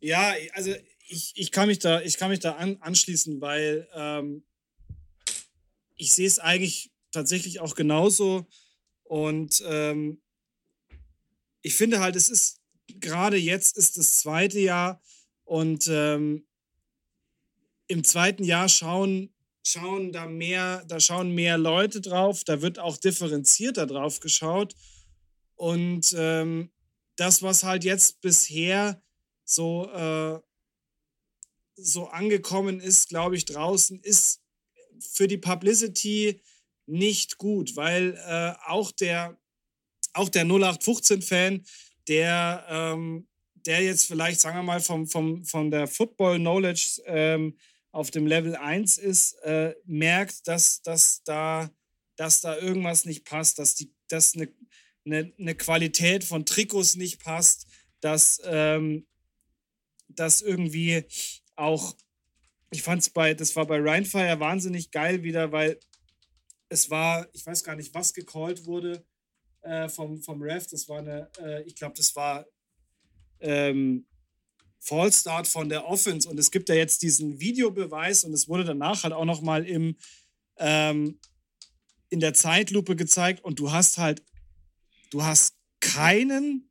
Ja, also ich, ich kann mich da, ich kann mich da an, anschließen, weil ähm, ich sehe es eigentlich tatsächlich auch genauso. Und ähm, ich finde halt, es ist gerade jetzt ist das zweite Jahr und ähm, im zweiten Jahr schauen, schauen da mehr, da schauen mehr Leute drauf, da wird auch differenzierter drauf geschaut. Und ähm, das, was halt jetzt bisher so, äh, so angekommen ist, glaube ich, draußen, ist für die Publicity nicht gut, weil äh, auch der, auch der 0815-Fan der, ähm, der jetzt vielleicht, sagen wir mal, vom, vom, von der Football-Knowledge ähm, auf dem Level 1 ist, äh, merkt, dass, dass, da, dass da irgendwas nicht passt, dass, die, dass eine, eine, eine Qualität von Trikots nicht passt, dass, ähm, dass irgendwie auch, ich fand es bei, das war bei Rheinfire wahnsinnig geil wieder, weil es war, ich weiß gar nicht, was gecallt wurde, äh, vom, vom Ref. Das war eine, äh, ich glaube, das war ähm, Fallstart von der Offense. Und es gibt ja jetzt diesen Videobeweis und es wurde danach halt auch nochmal im ähm, in der Zeitlupe gezeigt und du hast halt, du hast keinen,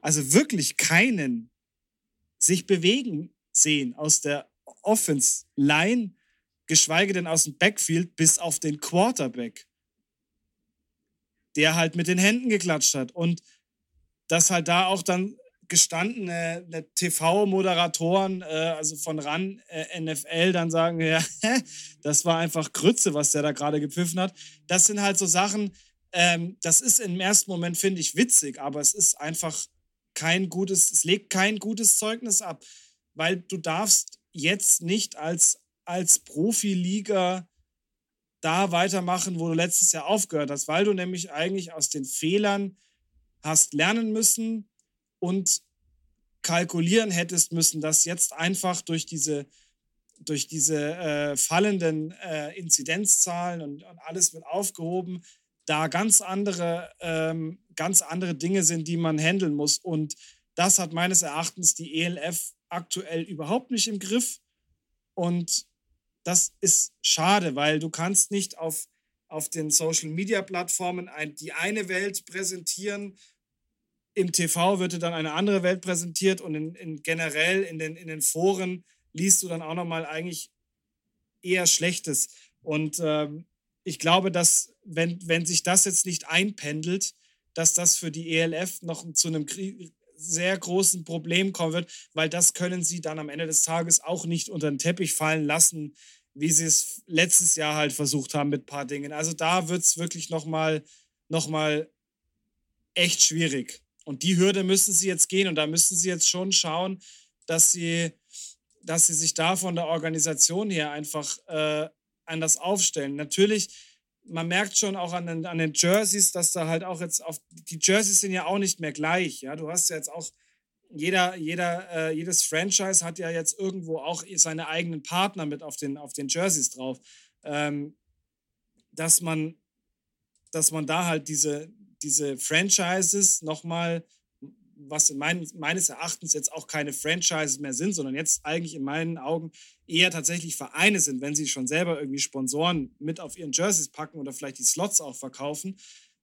also wirklich keinen sich bewegen sehen aus der Offense-Line, geschweige denn aus dem Backfield bis auf den Quarterback der halt mit den Händen geklatscht hat. Und dass halt da auch dann gestandene TV-Moderatoren, äh, also von RAN äh, NFL, dann sagen, ja, das war einfach Grütze, was der da gerade gepfiffen hat. Das sind halt so Sachen, ähm, das ist im ersten Moment, finde ich, witzig, aber es ist einfach kein gutes, es legt kein gutes Zeugnis ab, weil du darfst jetzt nicht als, als Profiliga da weitermachen, wo du letztes Jahr aufgehört hast, weil du nämlich eigentlich aus den Fehlern hast lernen müssen und kalkulieren hättest müssen, dass jetzt einfach durch diese, durch diese äh, fallenden äh, Inzidenzzahlen und, und, alles wird aufgehoben, da ganz andere, ähm, ganz andere Dinge sind, die man handeln muss. Und das hat meines Erachtens die ELF aktuell überhaupt nicht im Griff. Und das ist schade, weil du kannst nicht auf, auf den Social-Media-Plattformen ein, die eine Welt präsentieren. Im TV wird dir dann eine andere Welt präsentiert und in, in generell in den, in den Foren liest du dann auch nochmal eigentlich eher Schlechtes. Und ähm, ich glaube, dass, wenn, wenn sich das jetzt nicht einpendelt, dass das für die ELF noch zu einem sehr großen Problem kommen wird, weil das können sie dann am Ende des Tages auch nicht unter den Teppich fallen lassen, wie sie es letztes Jahr halt versucht haben mit ein paar Dingen. Also da wird es wirklich nochmal noch mal echt schwierig. Und die Hürde müssen sie jetzt gehen und da müssen sie jetzt schon schauen, dass sie, dass sie sich da von der Organisation her einfach äh, anders aufstellen. Natürlich man merkt schon auch an den, an den Jerseys, dass da halt auch jetzt auf. Die Jerseys sind ja auch nicht mehr gleich. Ja, du hast ja jetzt auch. Jeder, jeder, äh, jedes Franchise hat ja jetzt irgendwo auch seine eigenen Partner mit auf den, auf den Jerseys drauf. Ähm, dass man, dass man da halt diese, diese Franchises nochmal was in mein, meines Erachtens jetzt auch keine Franchises mehr sind, sondern jetzt eigentlich in meinen Augen eher tatsächlich Vereine sind, wenn sie schon selber irgendwie Sponsoren mit auf ihren Jerseys packen oder vielleicht die Slots auch verkaufen,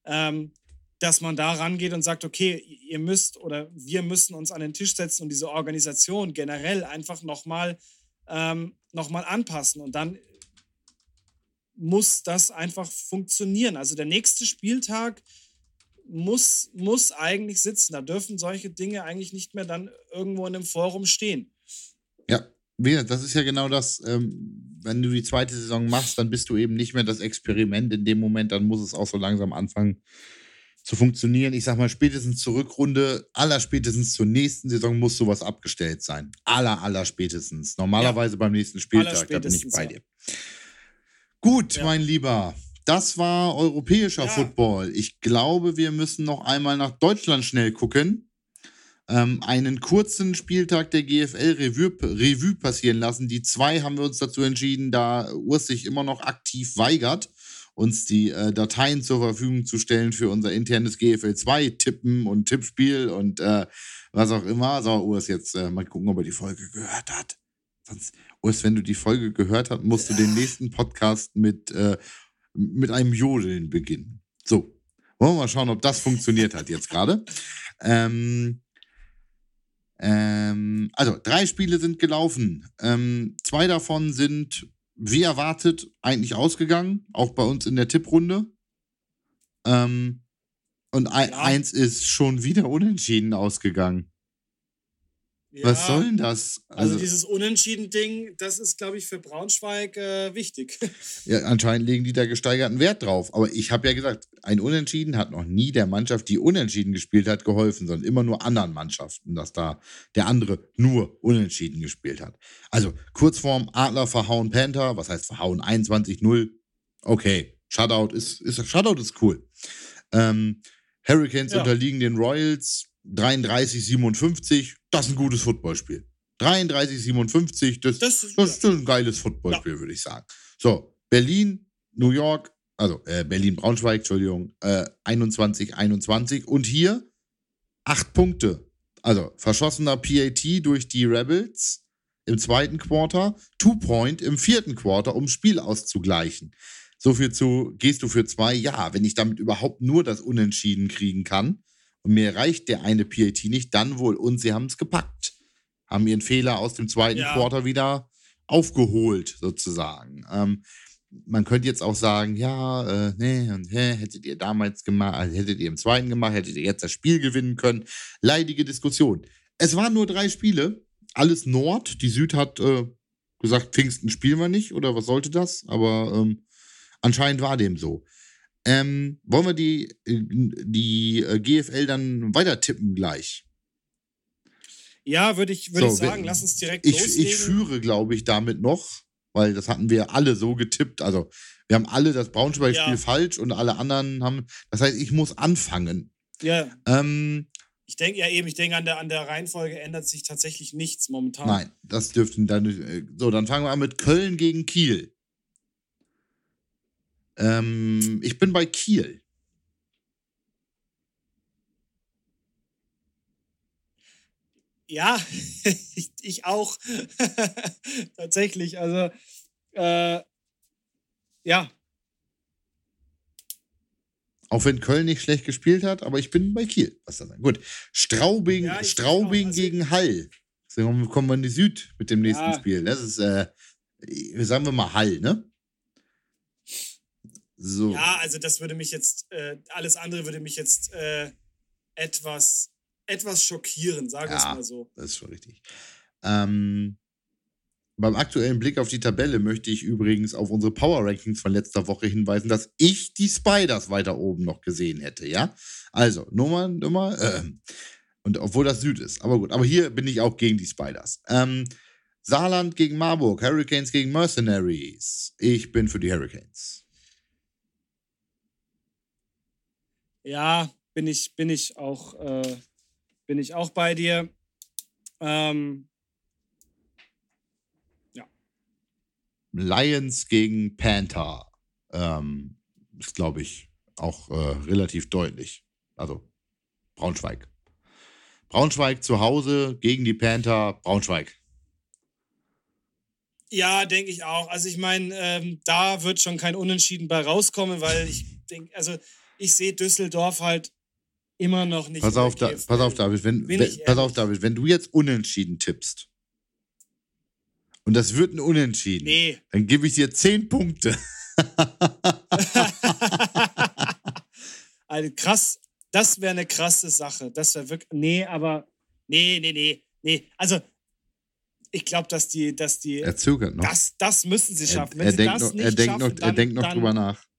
ähm, dass man da rangeht und sagt, okay, ihr müsst oder wir müssen uns an den Tisch setzen und diese Organisation generell einfach nochmal ähm, noch anpassen und dann muss das einfach funktionieren. Also der nächste Spieltag muss, muss eigentlich sitzen. Da dürfen solche Dinge eigentlich nicht mehr dann irgendwo in einem Forum stehen. Ja, das ist ja genau das, ähm, wenn du die zweite Saison machst, dann bist du eben nicht mehr das Experiment in dem Moment, dann muss es auch so langsam anfangen zu funktionieren. Ich sag mal, spätestens zur Rückrunde, aller spätestens zur nächsten Saison muss sowas abgestellt sein. Aller, aller spätestens. Normalerweise ja. beim nächsten Spieltag, da bin ich bei dir. Gut, ja. mein Lieber. Das war europäischer ja. Football. Ich glaube, wir müssen noch einmal nach Deutschland schnell gucken. Ähm, einen kurzen Spieltag der GFL Revue, Revue passieren lassen. Die zwei haben wir uns dazu entschieden, da Urs sich immer noch aktiv weigert, uns die äh, Dateien zur Verfügung zu stellen für unser internes GFL 2 Tippen und Tippspiel und äh, was auch immer. So, Urs, jetzt äh, mal gucken, ob er die Folge gehört hat. Sonst, Urs, wenn du die Folge gehört hast, musst du den nächsten Podcast mit äh, mit einem Jodeln beginnen. So, wollen wir mal schauen, ob das funktioniert hat jetzt gerade. Ähm, ähm, also, drei Spiele sind gelaufen. Ähm, zwei davon sind, wie erwartet, eigentlich ausgegangen, auch bei uns in der Tipprunde. Ähm, und ja. eins ist schon wieder unentschieden ausgegangen. Ja, Was soll denn das? Also, also dieses Unentschieden-Ding, das ist, glaube ich, für Braunschweig äh, wichtig. Ja, anscheinend legen die da gesteigerten Wert drauf. Aber ich habe ja gesagt, ein Unentschieden hat noch nie der Mannschaft, die Unentschieden gespielt hat, geholfen, sondern immer nur anderen Mannschaften, dass da der andere nur Unentschieden gespielt hat. Also Kurzform Adler verhauen Panther, was heißt verhauen 21-0. Okay, Shutout ist, ist Shutout ist cool. Ähm, Hurricanes ja. unterliegen den Royals 33, 57, das ist ein gutes Footballspiel. 33, 57, das, das, das ist ein geiles Footballspiel, ja. würde ich sagen. So, Berlin, New York, also äh, Berlin-Braunschweig, Entschuldigung, äh, 21, 21 und hier acht Punkte. Also verschossener PAT durch die Rebels im zweiten Quarter, Two-Point im vierten Quarter, um Spiel auszugleichen. So viel zu, gehst du für zwei? Ja, wenn ich damit überhaupt nur das Unentschieden kriegen kann, und mir reicht der eine PAT nicht, dann wohl. Und sie haben es gepackt. Haben ihren Fehler aus dem zweiten ja. Quarter wieder aufgeholt, sozusagen. Ähm, man könnte jetzt auch sagen, ja, äh, nee, und hä, hättet ihr damals gemacht, also hättet ihr im zweiten gemacht, hättet ihr jetzt das Spiel gewinnen können. Leidige Diskussion. Es waren nur drei Spiele, alles Nord. Die Süd hat äh, gesagt, Pfingsten spielen wir nicht, oder was sollte das? Aber ähm, anscheinend war dem so. Ähm, wollen wir die, äh, die äh, GFL dann weiter tippen gleich? Ja, würde ich, würd so, ich sagen, lass uns direkt ich, loslegen. Ich führe, glaube ich, damit noch, weil das hatten wir alle so getippt. Also, Wir haben alle das Braunschweig-Spiel Ja. falsch und alle anderen haben. Das heißt, ich muss anfangen. Ja, Ähm, ich denke ja eben, ich denke an der, an der Reihenfolge ändert sich tatsächlich nichts momentan. nein, das dürften dann. äh, So, dann fangen wir an mit Köln gegen Kiel. Ähm, ich bin bei Kiel. Ja, ich, ich auch. tatsächlich. Also, äh, ja, Auch wenn Köln nicht schlecht gespielt hat, aber ich bin bei Kiel. Was das dann? Gut. Straubing, Ja, Straubing auch. Also- gegen Hall. So kommen kommen wir in die Süd mit dem nächsten Ja. Spiel. Das ist, äh, sagen wir mal Hall, ne? So. Ja, also das würde mich jetzt, äh, alles andere würde mich jetzt äh, etwas, etwas schockieren, sagen wir es Ja. mal so. Das ist schon richtig. Ähm, beim aktuellen Blick auf die Tabelle möchte ich übrigens auf unsere Power Rankings von letzter Woche hinweisen, dass ich die Spiders weiter oben noch gesehen hätte, ja? Also, Nummer, Nummer, äh, und obwohl das Süd ist, aber gut, aber hier bin ich auch gegen die Spiders. Ähm, Saarland gegen Marburg, Hurricanes gegen Mercenaries. Ich bin für die Hurricanes. Ja, bin ich, bin ich auch, äh, bin ich auch bei dir. Ähm, Lions gegen Panther. Ähm, ist, glaube ich, auch äh, relativ deutlich. Also Braunschweig. Braunschweig zu Hause gegen die Panther. Braunschweig. ja, denke ich auch. Also ich meine, ähm, da wird schon kein Unentschieden bei rauskommen, weil ich denke, also ich sehe Düsseldorf halt immer noch nicht. Pass auf, da, pass auf, David. Wenn, wenn, pass auf. David. Wenn du jetzt unentschieden tippst und das wird ein Unentschieden, Nee. dann gebe ich dir 10 Punkte. also krass, das wäre eine krasse Sache. Das wäre wirklich. Nee, aber. Nee, nee, nee, nee. Also, ich glaube, dass die, dass die. Er zögert noch. das, das müssen sie schaffen. Er, denkt noch, er denkt schaffen, noch, dann, er denkt noch dann, drüber nach.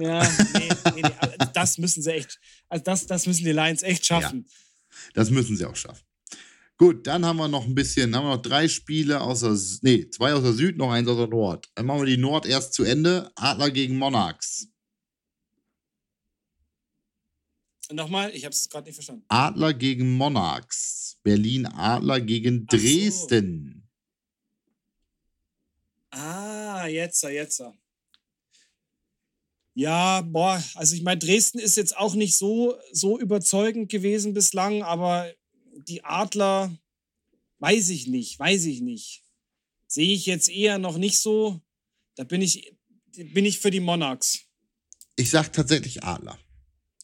Ja, nee, nee, nee. also Das müssen sie echt. Also, das, das müssen die Lions echt schaffen. Das müssen sie auch schaffen. Gut, dann haben wir noch ein bisschen, haben wir noch drei Spiele außer, nee, zwei aus der Süd, noch eins aus der Nord. Dann machen wir die Nord erst zu Ende. Adler gegen Monarchs. Nochmal, ich habe es gerade nicht verstanden. Adler gegen Monarchs. Berlin Adler gegen Ach so. Dresden. Ah, jetzt, jetzt. Ja, boah, also ich meine, Dresden ist jetzt auch nicht so, so überzeugend gewesen bislang, aber die Adler, weiß ich nicht, weiß ich nicht. Sehe ich jetzt eher noch nicht so. Da bin ich, bin ich für die Monarchs. Ich sag tatsächlich Adler.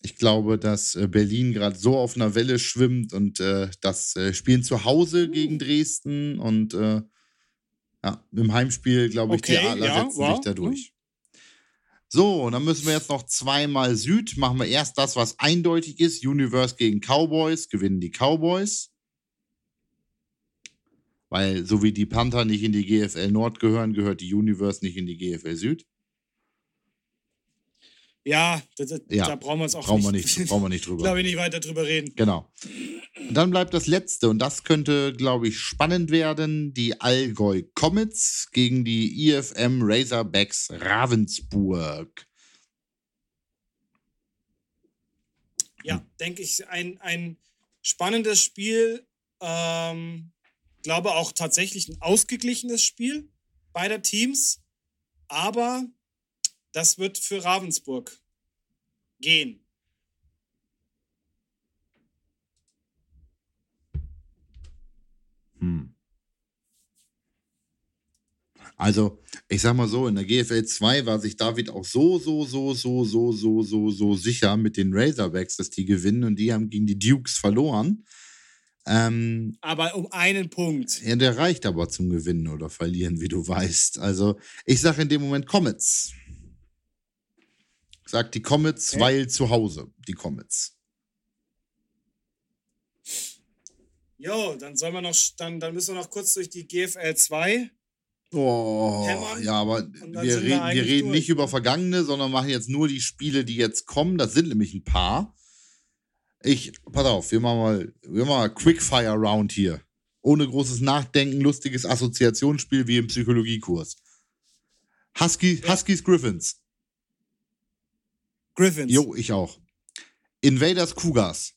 Ich glaube, dass äh, Berlin gerade so auf einer Welle schwimmt und äh, das äh, Spielen zu Hause Uh. gegen Dresden und äh, ja, im Heimspiel, glaube ich, die Okay, Adler ja, setzen wow, sich da durch. So, und dann müssen wir jetzt noch zweimal Süd. Machen wir erst das, was eindeutig ist. Universe gegen Cowboys. Gewinnen die Cowboys. Weil so wie die Panther nicht in die GFL Nord gehören, gehört die Universe nicht in die GFL Süd. Ja, da, da, Ja, da brauchen wir uns auch Brauchen wir nicht, nicht, brauchen wir nicht drüber. glaube ich, nicht weiter drüber reden. Genau. Und dann bleibt das letzte, und das könnte, glaube ich, spannend werden: die Allgäu Comets gegen die IFM Razorbacks Ravensburg. Ja, denke ich, ein, ein spannendes Spiel. Ähm, glaube auch tatsächlich ein ausgeglichenes Spiel beider Teams. Aber das wird für Ravensburg gehen. Hm. Also, ich sag mal so, in der GFL 2 war sich David auch so, so, so, so, so, so, so, so sicher mit den Razorbacks, dass die gewinnen und die haben gegen die Dukes verloren. Ähm, Aber um einen Punkt. Ja, der reicht aber zum Gewinnen oder Verlieren, wie du weißt. Also, ich sage in dem Moment Comets. Ich sag die Comets, Okay. weil zu Hause, die Comets. Jo, dann soll man noch, dann, dann müssen wir noch kurz durch die GFL 2. Oh, Hämmern. ja, aber wir wir reden, wir reden durch. nicht über vergangene, sondern machen jetzt nur die Spiele, die jetzt kommen. Das sind nämlich ein paar. Ich, pass auf, wir machen mal, wir machen mal Quickfire Round hier. Ohne großes Nachdenken, lustiges Assoziationsspiel wie im Psychologiekurs. Husky. Huskies Griffins. Griffins. Jo, ich auch. Invaders Cougars.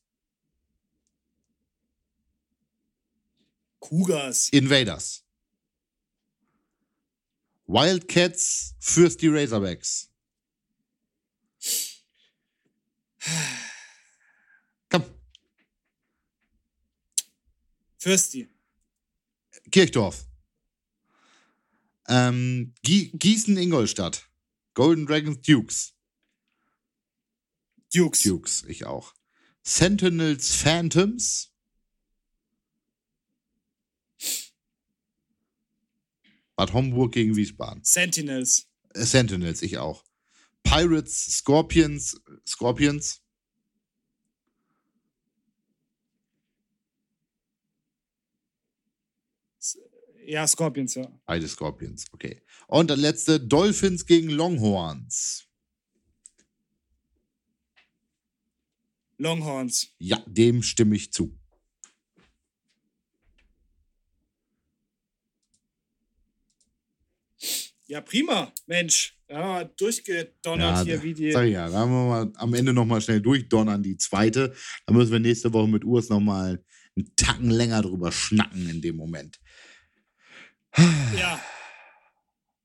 Cougars. Invaders. Wildcats Fürsti Razorbacks. Komm, Fürsti. Kirchdorf. Ähm, Gie Gießen Ingolstadt. Golden Dragons Dukes. Dukes. Dukes, ich auch. Sentinels Phantoms. Bad Homburg gegen Wiesbaden. Sentinels. Äh, Sentinels, ich auch. Pirates, Scorpions, Scorpions. Ja, Scorpions, ja. Beide Scorpions, okay. Und der letzte, Dolphins gegen Longhorns. Longhorns. Ja, dem stimme ich zu. Ja, prima. Mensch. Ja, durchgedonnert Ja, hier wie die. Sag ich ja, da haben wir mal am Ende nochmal schnell durchdonnern, die zweite. Da müssen wir nächste Woche mit Urs nochmal einen Tacken länger drüber schnacken in dem Moment. Ja,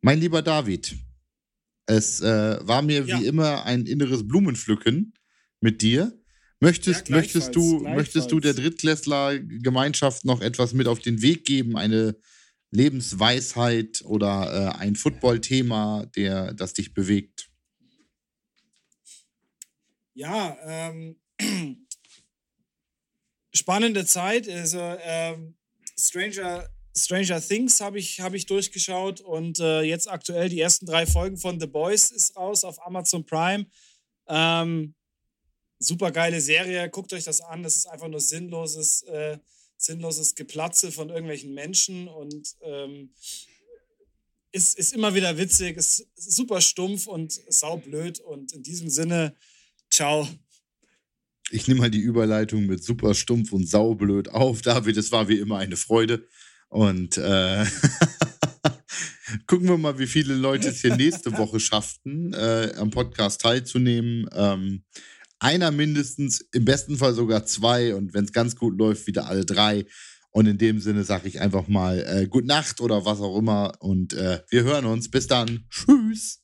Mein lieber David, es äh, war mir Ja. wie immer ein inneres Blumenpflücken mit dir. Möchtest, Ja, möchtest, du, gleichfalls, möchtest du der. Drittklässler-Gemeinschaft noch etwas mit auf den Weg geben? Eine Lebensweisheit oder äh, ein Football-Thema, der, das dich bewegt? ja, ähm, spannende Zeit. Also, ähm, Stranger, Stranger Things habe ich, hab ich durchgeschaut und äh, jetzt aktuell die ersten drei Folgen von The Boys ist raus auf Amazon Prime. Ähm, super geile Serie, guckt euch das an. Das ist einfach nur sinnloses, äh, sinnloses Geplatze von irgendwelchen Menschen und ähm, ist, ist immer wieder witzig, ist super stumpf und saublöd. Und in diesem Sinne, ciao. Ich nehme mal die Überleitung mit super stumpf und saublöd auf. David, es war wie immer eine Freude. Und äh, gucken wir mal, wie viele Leute es hier nächste Woche schafften, äh, am Podcast teilzunehmen. Ähm, einer mindestens, im besten Fall sogar zwei und wenn es ganz gut läuft, wieder alle drei. Und in dem Sinne sage ich einfach mal äh, Gute Nacht oder was auch immer und äh, wir hören uns. Bis dann. Tschüss.